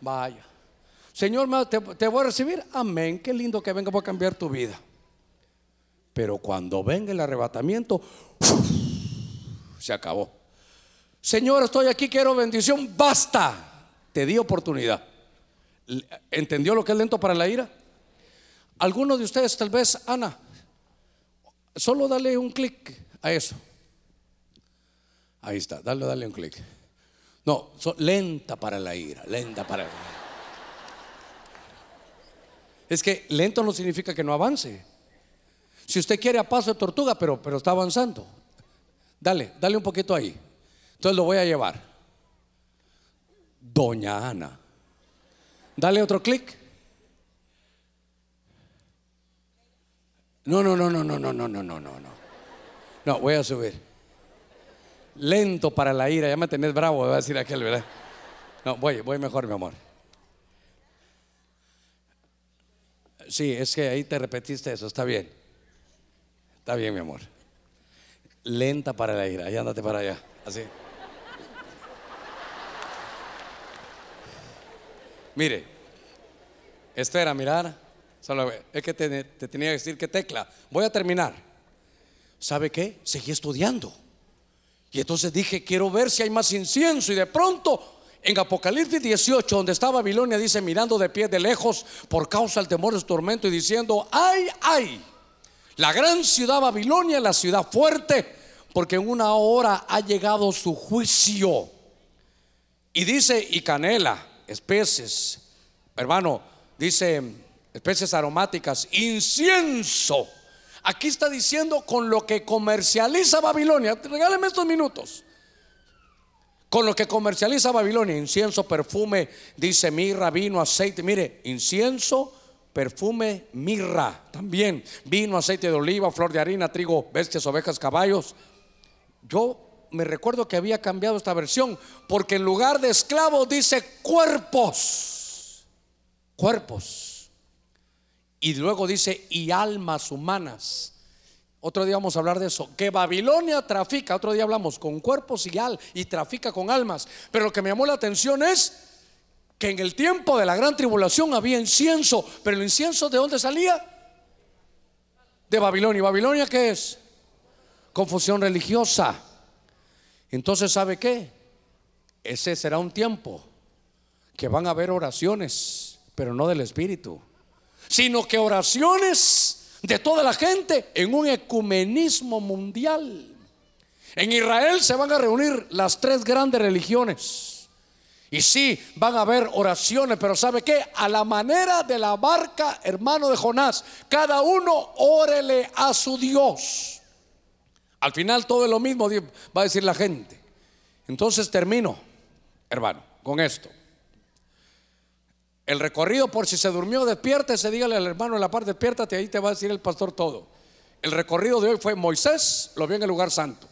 Vaya. Señor, te, voy a recibir. Amén. Qué lindo que venga a cambiar tu vida. Pero cuando venga el arrebatamiento, se acabó. Señor, estoy aquí, quiero bendición. Basta. Te di oportunidad. ¿Entendió lo que es lento para la ira? Algunos de ustedes, tal vez, Ana, solo dale un clic a eso. Ahí está, dale, dale un clic. No, lenta para la ira, lenta para la ira. Es que lento no significa que no avance. Si usted quiere a paso de tortuga, pero, pero está avanzando, dale, dale un poquito ahí. Entonces lo voy a llevar. Doña Ana. Dale otro clic. No, no, no, no, no, no, no, no, no, no, no. No, voy a subir. Lento para la ira, ya me tenés bravo, va a decir aquel, ¿verdad? No, voy, voy mejor, mi amor. Sí, es que ahí te repetiste eso, está bien. Está bien, mi amor. Lenta para la ira, ahí andate para allá, así. Mire, espera, mirar. Solo es que te, te, tenía que decir que tecla. Voy a terminar. ¿Sabe qué? Seguí estudiando. Y entonces dije, quiero ver si hay más incienso. Y de pronto En Apocalipsis 18, donde está Babilonia, dice, mirando de pie de lejos por causa del temor de tormento y diciendo, ay, ay, la gran ciudad Babilonia, la ciudad fuerte, porque en una hora ha llegado su juicio. Y dice, y canela, especies, hermano, dice, especies aromáticas, incienso. Aquí está diciendo con lo que comercializa Babilonia. Regáleme estos minutos. Con lo que comercializa Babilonia, incienso, perfume, dice mirra, vino, aceite. Mire, incienso, perfume, mirra, también vino, aceite de oliva, flor de harina, trigo, bestias, ovejas, caballos. Yo me recuerdo que había cambiado esta versión porque en lugar de esclavos dice cuerpos, cuerpos. Y luego dice y almas humanas. Otro día vamos a hablar de eso. Que Babilonia trafica. Otro día hablamos con cuerpos y al y trafica con almas. Pero lo que me llamó la atención es que en el tiempo de la gran tribulación había incienso. Pero el incienso de dónde salía? De Babilonia. ¿Y Babilonia qué es? Confusión religiosa. Entonces, ¿sabe qué? Ese será un tiempo que van a haber oraciones, pero no del Espíritu, sino que oraciones de toda la gente en un ecumenismo mundial. En Israel se van a reunir las tres grandes religiones. Y sí, van a haber oraciones, pero ¿sabe qué? A la manera de la barca, hermano de Jonás, cada uno órele a su Dios. Al final todo es lo mismo, va a decir la gente. Entonces termino, hermano, con esto. El recorrido, por si se durmió, despiértese, dígale al hermano en la parte, despiértate, ahí te va a decir el pastor todo. El recorrido de hoy fue Moisés, lo vio en el lugar santo.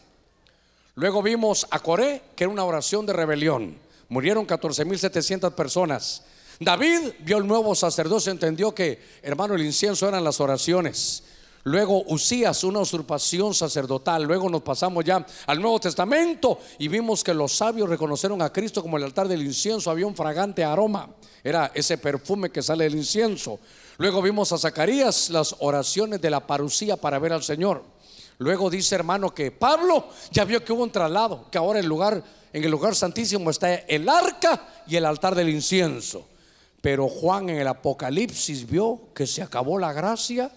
Luego vimos a Coré, que era una oración de rebelión. Murieron 14.700 personas. David vio el nuevo sacerdocio, entendió que, hermano, el incienso eran las oraciones. Luego Usías, una usurpación sacerdotal. Luego nos pasamos ya al Nuevo Testamento y vimos que los sabios reconocieron a Cristo como el altar del incienso. Había un fragante aroma. Era ese perfume que sale del incienso. Luego vimos a Zacarías las oraciones de la parucía para ver al Señor. Luego dice hermano que Pablo ya vio que hubo un traslado, que ahora el lugar, en el lugar santísimo está el arca y el altar del incienso. Pero Juan en el Apocalipsis vio que se acabó la gracia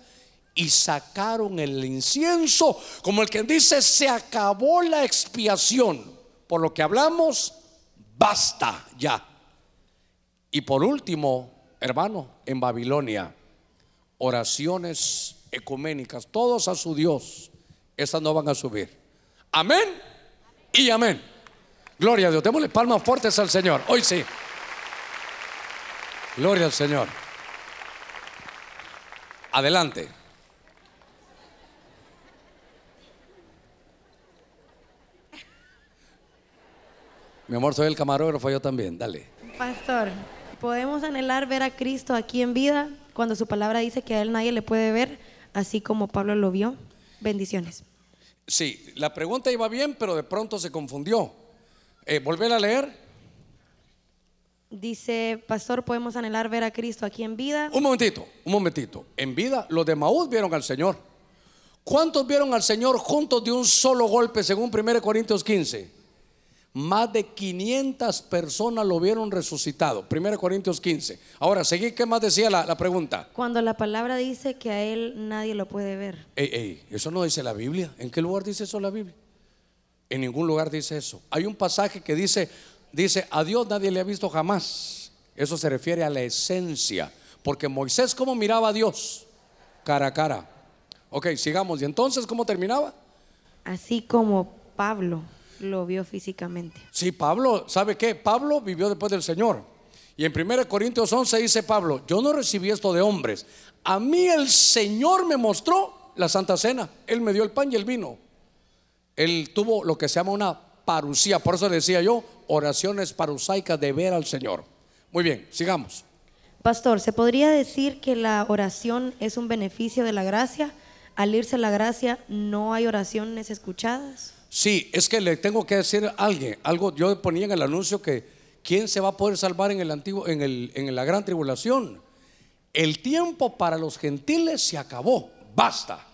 y sacaron el incienso, como el que dice, se acabó la expiación. Por lo que hablamos, basta ya. Y por último, hermano, en Babilonia, oraciones ecuménicas, todos a su Dios, esas no van a subir. Amén y amén. Gloria a Dios. Démosle palmas fuertes al Señor. Hoy sí. Gloria al Señor. Adelante. Mi amor, soy el camarógrafo, yo también. Dale. Pastor, ¿podemos anhelar ver a Cristo aquí en vida cuando su palabra dice que a él nadie le puede ver, así como Pablo lo vio? Bendiciones. Sí, la pregunta iba bien, pero de pronto se confundió. Eh, ¿Volver a leer? Dice, pastor, ¿podemos anhelar ver a Cristo aquí en vida? Un momentito, un momentito. En vida, los de Maús vieron al Señor. ¿Cuántos vieron al Señor juntos de un solo golpe, según 1 Corintios 15? Más de 500 personas lo vieron resucitado. 1 Corintios 15. Ahora, seguí, ¿qué más decía la, pregunta? Cuando la palabra dice que a él nadie lo puede ver. Ey, ey, eso no dice la Biblia. ¿En qué lugar dice eso la Biblia? En ningún lugar dice eso. Hay un pasaje que dice, dice, a Dios nadie le ha visto jamás. Eso se refiere a la esencia. Porque Moisés, ¿cómo miraba a Dios? Cara a cara. Ok, sigamos. ¿Y entonces cómo terminaba? Así como Pablo lo vio físicamente. Sí, Pablo, ¿sabe qué? Pablo vivió después del Señor. Y en 1 Corintios 11 dice Pablo, yo no recibí esto de hombres. A mí el Señor me mostró la Santa Cena. Él me dio el pan y el vino. Él tuvo lo que se llama una parucía. Por eso decía yo, oraciones parusaicas de ver al Señor. Muy bien, sigamos. Pastor, ¿se podría decir que la oración es un beneficio de la gracia? Al irse la gracia, ¿no hay oraciones escuchadas? Sí, es que le tengo que decir a alguien, algo yo ponía en el anuncio que quién se va a poder salvar en el antiguo en, el, en la gran tribulación. El tiempo para los gentiles se acabó, basta.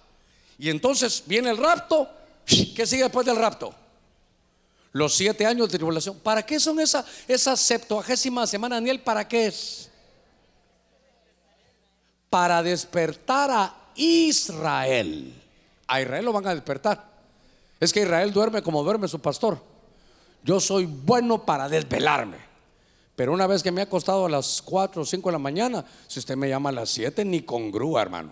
Y entonces viene el rapto, ¿qué sigue después del rapto? Los siete años de tribulación. ¿Para qué son esa, esa septuagésima semana, Daniel? ¿Para qué es? Para despertar a Israel. A Israel lo van a despertar. Es que Israel duerme como duerme su pastor. Yo soy bueno para desvelarme. Pero una vez que me ha acostado a las 4 o 5 de la mañana, si usted me llama a las 7, ni con grúa, hermano.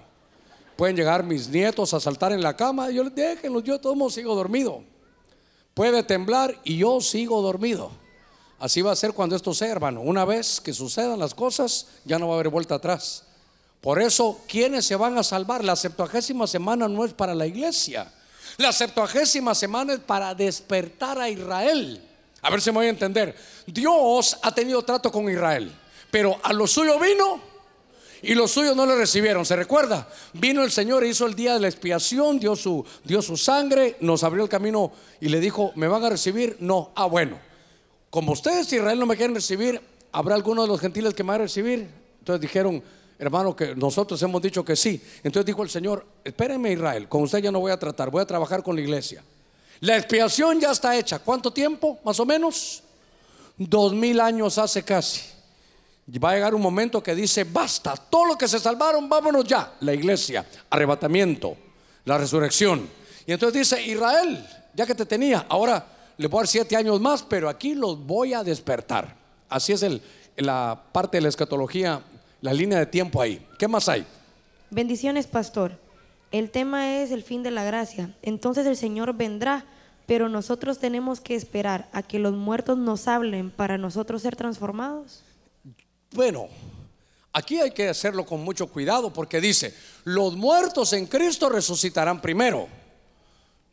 Pueden llegar mis nietos a saltar en la cama, yo les déjenlos, yo todo sigo dormido. Puede temblar y yo sigo dormido. Así va a ser cuando esto sea, hermano. Una vez que sucedan las cosas, ya no va a haber vuelta atrás. Por eso, ¿quiénes se van a salvar? La septuagésima semana no es para la iglesia. La septuagésima semana es para despertar a Israel. A ver si me voy a entender. Dios ha tenido trato con Israel, pero a lo suyo vino y los suyos no le recibieron. ¿Se recuerda? Vino el Señor, hizo el día de la expiación, dio su, dio su sangre, nos abrió el camino y le dijo, ¿me van a recibir? No. Ah, bueno. Como ustedes, Israel, no me quieren recibir, ¿habrá alguno de los gentiles que me va a recibir? Entonces dijeron, hermano, que nosotros hemos dicho que sí. Entonces dijo el Señor, espérenme Israel, con usted ya no voy a tratar, voy a trabajar con la iglesia. La expiación ya está hecha. ¿Cuánto tiempo? Más o menos. Dos mil años hace casi. Va a llegar un momento que dice, basta, todo lo que se salvaron, vámonos ya. La iglesia, arrebatamiento, la resurrección. Y entonces dice, Israel, ya que te tenía, ahora le voy a dar siete años más, pero aquí los voy a despertar. Así es el, la parte de la escatología, la línea de tiempo ahí. ¿Qué más hay? Bendiciones, pastor. El tema es el fin de la gracia. Entonces el Señor vendrá, pero nosotros tenemos que esperar a que los muertos nos hablen para nosotros ser transformados. Bueno, aquí hay que hacerlo con mucho cuidado porque dice, los muertos en Cristo resucitarán primero.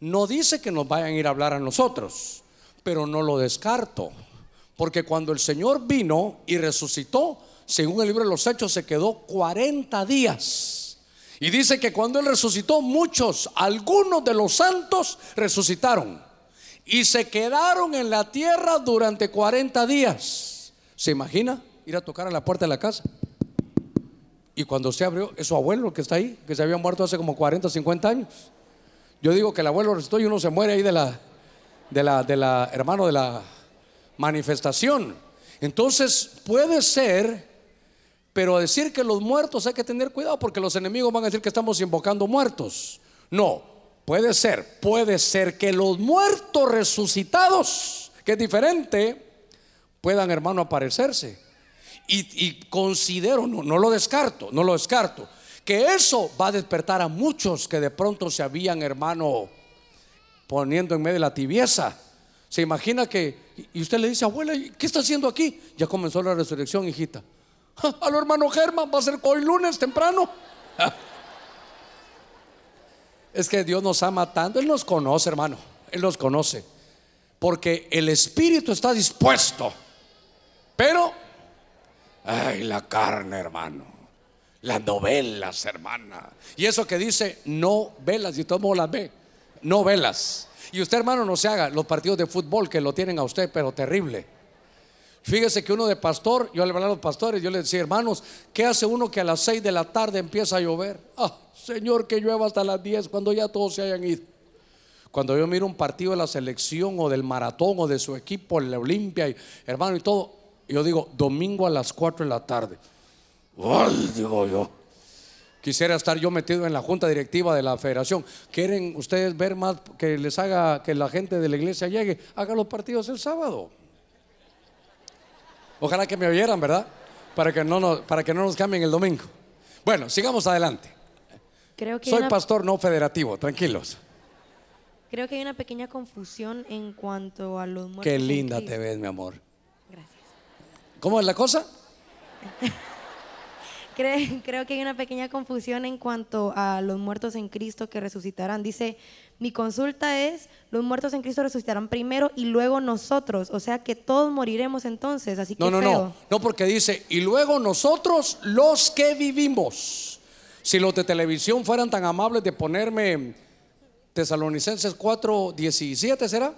No dice que nos vayan a ir a hablar a nosotros, pero no lo descarto. Porque cuando el Señor vino y resucitó, según el libro de los Hechos, se quedó 40 días. Y dice que cuando Él resucitó, muchos, algunos de los santos resucitaron. Y se quedaron en la tierra durante 40 días. ¿Se imagina? ir a tocar a la puerta de la casa. Y cuando se abrió, es su abuelo que está ahí, que se había muerto hace como 40, 50 años. Yo digo que el abuelo resucitó y uno se muere ahí de la, de la, de la, hermano, de la manifestación. Entonces puede ser, pero decir que los muertos hay que tener cuidado porque los enemigos van a decir que estamos invocando muertos. No, puede ser, puede ser que los muertos resucitados, que es diferente, puedan, hermano, aparecerse. Y, considero, no, lo descarto, no lo descarto, que eso va a despertar a muchos que de pronto se habían, hermano, poniendo en medio la tibieza. Se imagina que, y usted le dice, abuela, ¿qué está haciendo aquí? Ya comenzó la resurrección, hijita. A lo hermano Germán, va a ser hoy lunes temprano. Es que Dios nos ama tanto, Él nos conoce, hermano, Él nos conoce. Porque el espíritu está dispuesto, pero Ay, la carne, hermano. Las novelas, hermana. Y eso que dice no velas, y todo mundo las ve. No velas. Y usted, hermano, no se haga los partidos de fútbol que lo tienen a usted, pero terrible. Fíjese que uno de pastor, yo le hablaba a los pastores, yo le decía, hermanos, ¿qué hace uno que a las 6 de la tarde empieza a llover? Ah, Señor, que llueva hasta las 10 cuando ya todos se hayan ido. Cuando yo miro un partido de la selección o del maratón o de su equipo, la Olimpia, y, hermano, y todo, yo digo, domingo a las 4 de la tarde. ¡Ay! Digo yo. Quisiera estar yo metido en la junta directiva de la federación. ¿Quieren ustedes ver más que les haga que la gente de la iglesia llegue? Haga los partidos el sábado. Ojalá que me oyeran, ¿verdad? Para que no nos, para que no nos cambien el domingo. Bueno, sigamos adelante. Creo que Soy pastor no federativo, tranquilos. Creo que hay una pequeña confusión en cuanto a los muertos. Qué linda te ves, mi amor. Gracias. ¿Cómo es la cosa? Cre- Creo que hay una pequeña confusión en cuanto a los muertos en Cristo que resucitarán. Dice, mi consulta es, los muertos en Cristo resucitarán primero y luego nosotros. O sea que todos moriremos entonces, así que No, no, feo. no. No, porque dice, y luego nosotros los que vivimos. Si los de televisión fueran tan amables de ponerme Tesalonicenses 4:17, ¿será?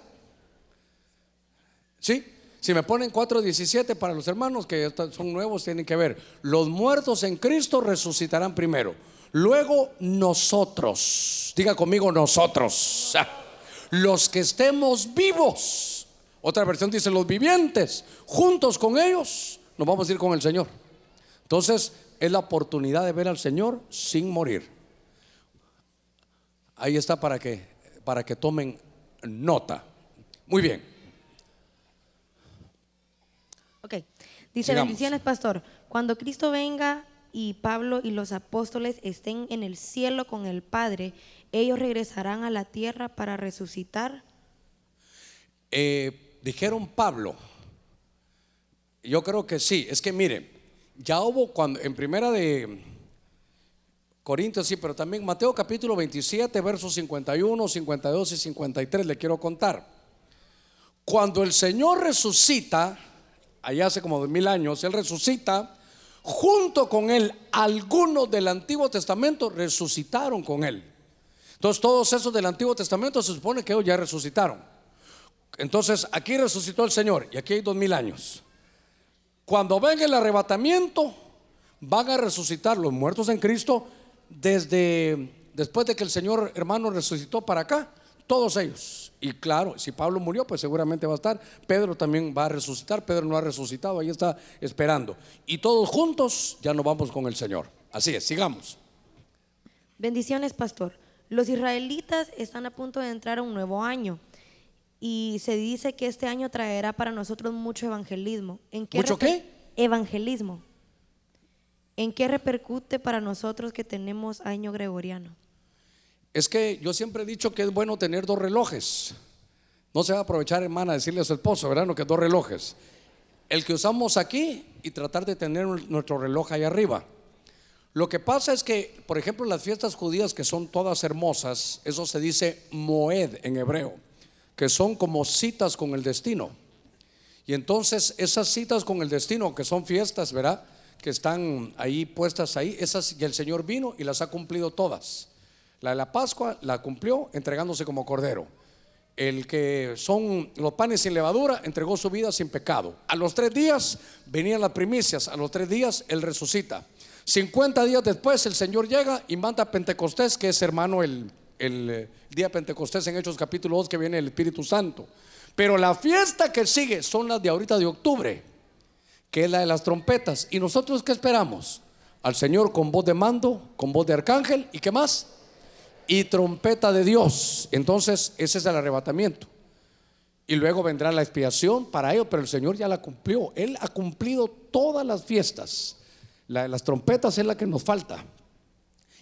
¿Sí? Si me ponen 4:17 para los hermanos que son nuevos, tienen que ver. Los muertos en Cristo resucitarán primero. Luego nosotros. Diga conmigo nosotros. Ah. Los que estemos vivos Otra versión dice los vivientes, juntos con ellos, nos vamos a ir con el Señor. Entonces, es la oportunidad de ver al Señor sin morir. Ahí está para que, para que tomen nota. Muy bien. Ok. Dice, Sigamos. bendiciones, pastor. Cuando Cristo venga y Pablo y los apóstoles estén en el cielo con el Padre, ellos regresarán a la tierra para resucitar. Eh, dijeron Pablo. Yo creo que sí. Es que mire, ya hubo cuando en primera de Corintios, sí, pero también Mateo capítulo 27, versos 51, 52 y 53 le quiero contar. Cuando el Señor resucita, allá hace como dos mil años, Él resucita, junto con Él, algunos del Antiguo Testamento resucitaron con Él. Entonces todos esos del Antiguo Testamento se supone que ellos ya resucitaron. Entonces aquí resucitó el Señor y aquí hay dos mil años. Cuando venga el arrebatamiento, van a resucitar los muertos en Cristo desde después de que el Señor hermano resucitó para acá, todos ellos. Y claro, si Pablo murió, pues seguramente va a estar. Pedro también va a resucitar. Pedro no ha resucitado, ahí está esperando. Y todos juntos ya nos vamos con el Señor. Así es, sigamos. Bendiciones, pastor. Los israelitas están a punto de entrar a un nuevo año y se dice que este año traerá para nosotros mucho evangelismo. ¿En ¿Mucho reper- qué? Evangelismo. ¿En qué repercute para nosotros que tenemos año gregoriano? Es que yo siempre he dicho que es bueno tener dos relojes. No se va a aprovechar, hermana, a decirle a su esposo, que dos relojes. El que usamos aquí y tratar de tener nuestro reloj ahí arriba. Lo que pasa es que, por ejemplo, las fiestas judías que son todas hermosas, eso se dice moed en hebreo, que son como citas con el destino. Y entonces esas citas con el destino, que son fiestas, ¿verdad? Que están ahí puestas ahí, esas y el Señor vino y las ha cumplido todas. La de la Pascua la cumplió entregándose como cordero. El que son los panes sin levadura entregó su vida sin pecado. A los tres días venían las primicias, a los tres días Él resucita. 50 días después el Señor llega y manda a Pentecostés, que es hermano el, el, eh, día de Pentecostés en Hechos capítulo 2 que viene el Espíritu Santo. Pero la fiesta que sigue son las de ahorita de octubre, que es la de las trompetas. ¿Y nosotros qué esperamos? Al Señor con voz de mando, con voz de arcángel y qué más? Y trompeta de Dios. Entonces ese es el arrebatamiento. Y luego vendrá la expiación para ellos, pero el Señor ya la cumplió. Él ha cumplido todas las fiestas. Las trompetas es la que nos falta.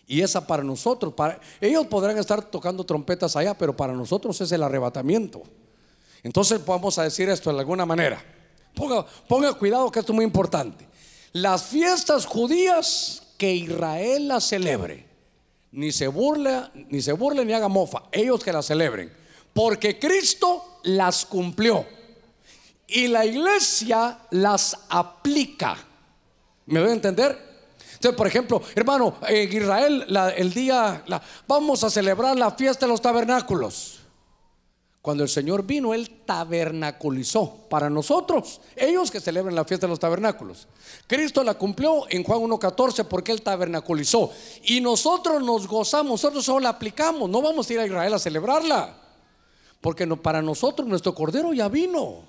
Y esa para nosotros, para, ellos podrán estar tocando trompetas allá, pero para nosotros es el arrebatamiento. Entonces vamos a decir esto de alguna manera. Ponga, ponga cuidado que esto es muy importante. Las fiestas judías que Israel las celebre, ni se burla, ni se burle ni haga mofa, ellos que las celebren, porque Cristo las cumplió y la iglesia las aplica. ¿Me doy a entender? Entonces, por ejemplo, hermano, en Israel la- el día, la- vamos a celebrar la fiesta de los tabernáculos. Cuando el Señor vino, Él tabernaculizó para nosotros, ellos que celebran la fiesta de los tabernáculos. Cristo la cumplió en Juan 1.14 porque Él tabernaculizó. Y nosotros nos gozamos, nosotros solo la aplicamos, no vamos a ir a Israel a celebrarla. Porque para nosotros nuestro Cordero ya vino.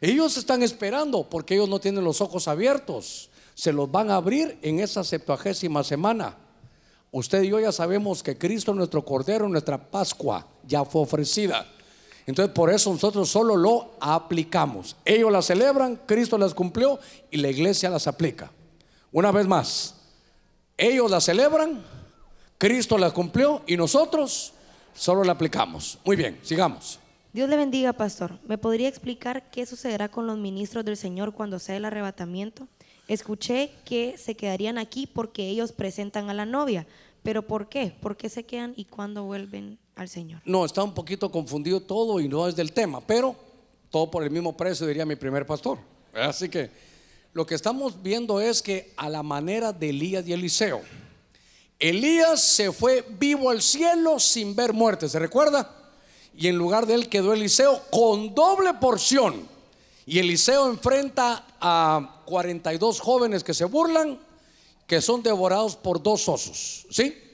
Ellos están esperando porque ellos no tienen los ojos abiertos. Se los van a abrir en esa septuagésima semana. Usted y yo ya sabemos que Cristo, nuestro Cordero, nuestra Pascua, ya fue ofrecida. Entonces por eso nosotros solo lo aplicamos. Ellos la celebran, Cristo las cumplió y la iglesia las aplica. Una vez más, ellos la celebran, Cristo las cumplió y nosotros solo la aplicamos. Muy bien, sigamos. Dios le bendiga, pastor. ¿Me podría explicar qué sucederá con los ministros del Señor cuando sea el arrebatamiento? Escuché que se quedarían aquí porque ellos presentan a la novia, pero ¿por qué? ¿Por qué se quedan y cuándo vuelven al Señor? No, está un poquito confundido todo y no es del tema, pero todo por el mismo precio, diría mi primer pastor. Así que lo que estamos viendo es que a la manera de Elías y Eliseo, Elías se fue vivo al cielo sin ver muerte, ¿se recuerda? Y en lugar de él quedó Eliseo con doble porción. Y Eliseo enfrenta a 42 jóvenes que se burlan, que son devorados por dos osos, ¿sí?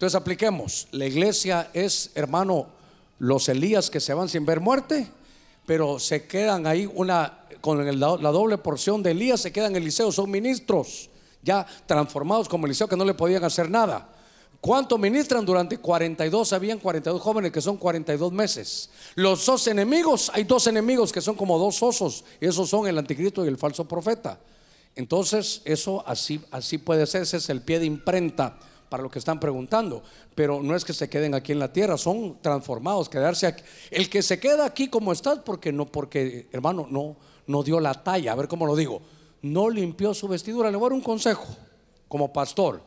Entonces apliquemos, la iglesia es, hermano, los Elías que se van sin ver muerte, pero se quedan ahí una con la doble porción de Elías, se quedan en Eliseo, son ministros ya transformados como Eliseo que no le podían hacer nada. ¿Cuánto ministran durante 42? Habían 42 jóvenes que son 42 meses. Los dos enemigos, hay dos enemigos que son como dos osos, y esos son el anticristo y el falso profeta. Entonces, eso así, así puede ser, ese es el pie de imprenta para lo que están preguntando. Pero no es que se queden aquí en la tierra, son transformados, quedarse aquí. El que se queda aquí como está, porque no, porque hermano, no, no dio la talla, a ver cómo lo digo, no limpió su vestidura. Le voy a dar un consejo como pastor.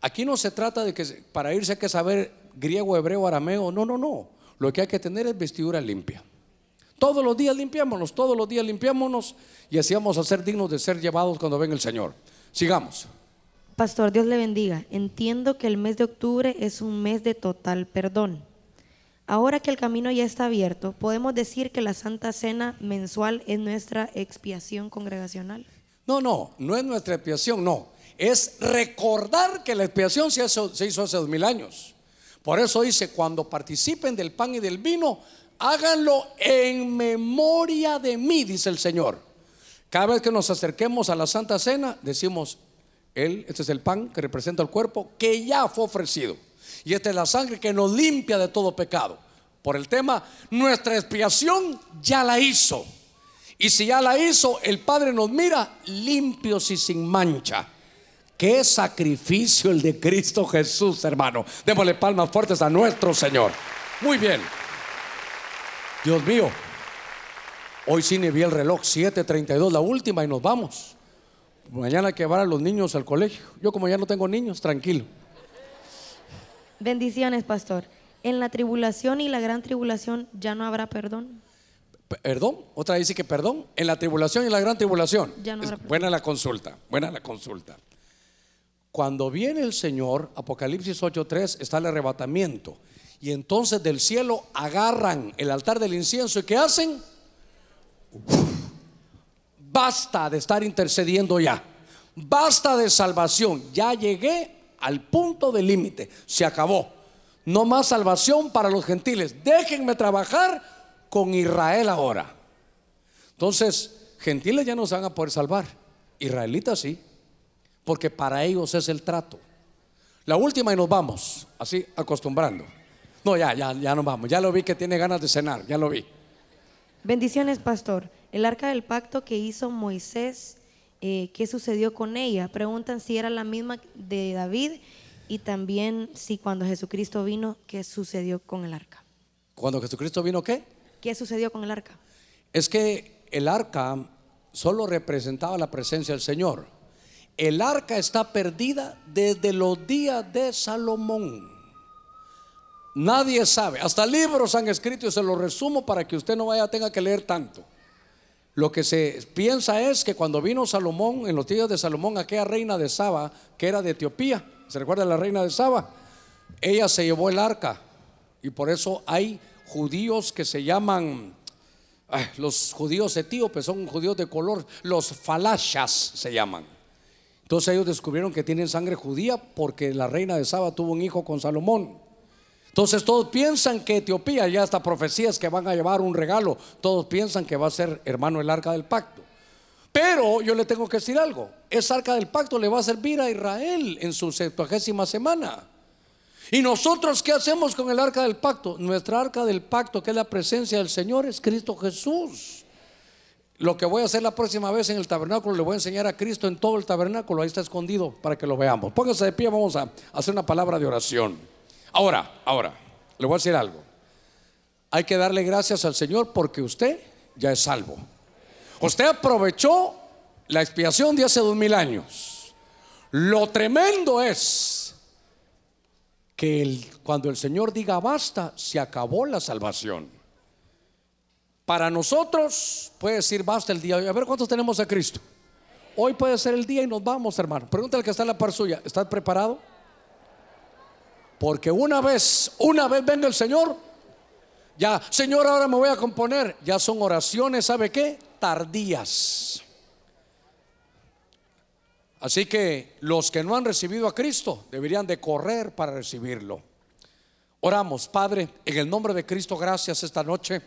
Aquí no se trata de que para irse hay que saber griego, hebreo, arameo, no, no, no. Lo que hay que tener es vestidura limpia. Todos los días limpiámonos, todos los días limpiámonos y así vamos a ser dignos de ser llevados cuando venga el Señor. Sigamos. Pastor, Dios le bendiga. Entiendo que el mes de octubre es un mes de total perdón. Ahora que el camino ya está abierto, podemos decir que la Santa Cena mensual es nuestra expiación congregacional. No, no, no es nuestra expiación, no. Es recordar que la expiación se hizo, hace dos mil años. Por eso dice, cuando participen del pan y del vino, háganlo en memoria de mí, dice el Señor. Cada vez que nos acerquemos a la Santa Cena, decimos, Él, este es el pan que representa el cuerpo que ya fue ofrecido. Y esta es la sangre que nos limpia de todo pecado. Por el tema, nuestra expiación ya la hizo. Y si ya la hizo, el Padre nos mira limpios y sin mancha. Qué sacrificio el de Cristo Jesús, hermano. Démosle palmas fuertes a nuestro Señor. Muy bien. Dios mío. Hoy sí ni vi el reloj, 7:32, la última y nos vamos. Mañana hay que llevar a los niños al colegio. Yo como ya no tengo niños, tranquilo. Bendiciones, pastor. En la tribulación y la gran tribulación ya no habrá perdón. Perdón, otra dice que perdón, en la tribulación y la gran tribulación. Ya no habrá perdón. buena la consulta, buena la consulta. Cuando viene el Señor, Apocalipsis 8:3 está el arrebatamiento. Y entonces del cielo agarran el altar del incienso y ¿qué hacen? Basta de estar intercediendo ya. Basta de salvación. Ya llegué al punto de límite. Se acabó. No más salvación para los gentiles. Déjenme trabajar con Israel ahora. Entonces, gentiles ya no se van a poder salvar. Israelitas sí. Porque para ellos es el trato. La última y nos vamos. Así acostumbrando. No, ya, ya, ya nos vamos. Ya lo vi que tiene ganas de cenar. Ya lo vi. Bendiciones, pastor. El arca del pacto que hizo Moisés, eh, ¿qué sucedió con ella? Preguntan si era la misma de David y también si cuando Jesucristo vino, ¿qué sucedió con el arca? Cuando Jesucristo vino, ¿qué? ¿Qué sucedió con el arca? Es que el arca solo representaba la presencia del Señor. El arca está perdida desde los días de Salomón. Nadie sabe, hasta libros han escrito y se los resumo para que usted no vaya tenga que leer tanto. Lo que se piensa es que cuando vino Salomón, en los días de Salomón, aquella reina de Saba, que era de Etiopía, ¿se recuerda la reina de Saba? Ella se llevó el arca y por eso hay judíos que se llaman los judíos etíopes son judíos de color, los falashas se llaman. Entonces ellos descubrieron que tienen sangre judía porque la reina de Saba tuvo un hijo con Salomón. Entonces todos piensan que Etiopía, ya hasta profecías que van a llevar un regalo, todos piensan que va a ser hermano el arca del pacto. Pero yo le tengo que decir algo, esa arca del pacto le va a servir a Israel en su septuagésima semana. ¿Y nosotros qué hacemos con el arca del pacto? Nuestra arca del pacto, que es la presencia del Señor, es Cristo Jesús. Lo que voy a hacer la próxima vez en el tabernáculo, le voy a enseñar a Cristo en todo el tabernáculo, ahí está escondido para que lo veamos. Póngase de pie, vamos a hacer una palabra de oración. Ahora, ahora, le voy a decir algo. Hay que darle gracias al Señor porque usted ya es salvo. Usted aprovechó la expiación de hace dos mil años. Lo tremendo es que cuando el Señor diga basta, se acabó la salvación. Para nosotros puede decir basta el día. A ver cuántos tenemos a Cristo. Hoy puede ser el día y nos vamos, hermano. Pregúntale al que está en la par suya. ¿Estás preparado? Porque una vez, una vez venga el Señor, ya, Señor, ahora me voy a componer. Ya son oraciones, ¿sabe qué? Tardías. Así que los que no han recibido a Cristo deberían de correr para recibirlo. Oramos, Padre, en el nombre de Cristo, gracias esta noche.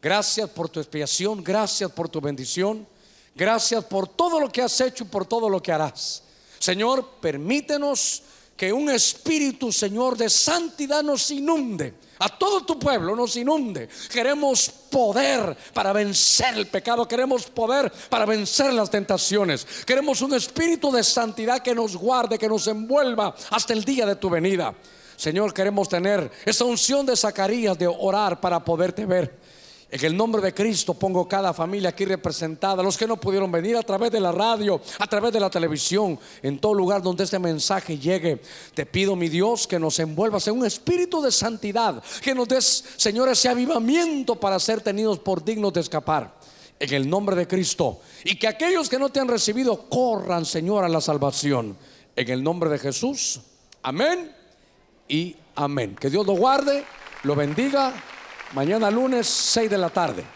Gracias por tu expiación, gracias por tu bendición, gracias por todo lo que has hecho y por todo lo que harás. Señor, permítenos que un espíritu, Señor, de santidad nos inunde. A todo tu pueblo nos inunde. Queremos poder para vencer el pecado. Queremos poder para vencer las tentaciones. Queremos un espíritu de santidad que nos guarde, que nos envuelva hasta el día de tu venida. Señor, queremos tener esa unción de Zacarías de orar para poderte ver. En el nombre de Cristo pongo cada familia aquí representada, los que no pudieron venir a través de la radio, a través de la televisión, en todo lugar donde este mensaje llegue. Te pido, mi Dios, que nos envuelvas en un espíritu de santidad, que nos des, Señor, ese avivamiento para ser tenidos por dignos de escapar. En el nombre de Cristo. Y que aquellos que no te han recibido corran, Señor, a la salvación. En el nombre de Jesús. Amén y amén. Que Dios lo guarde, lo bendiga. Mañana lunes, 6 de la tarde.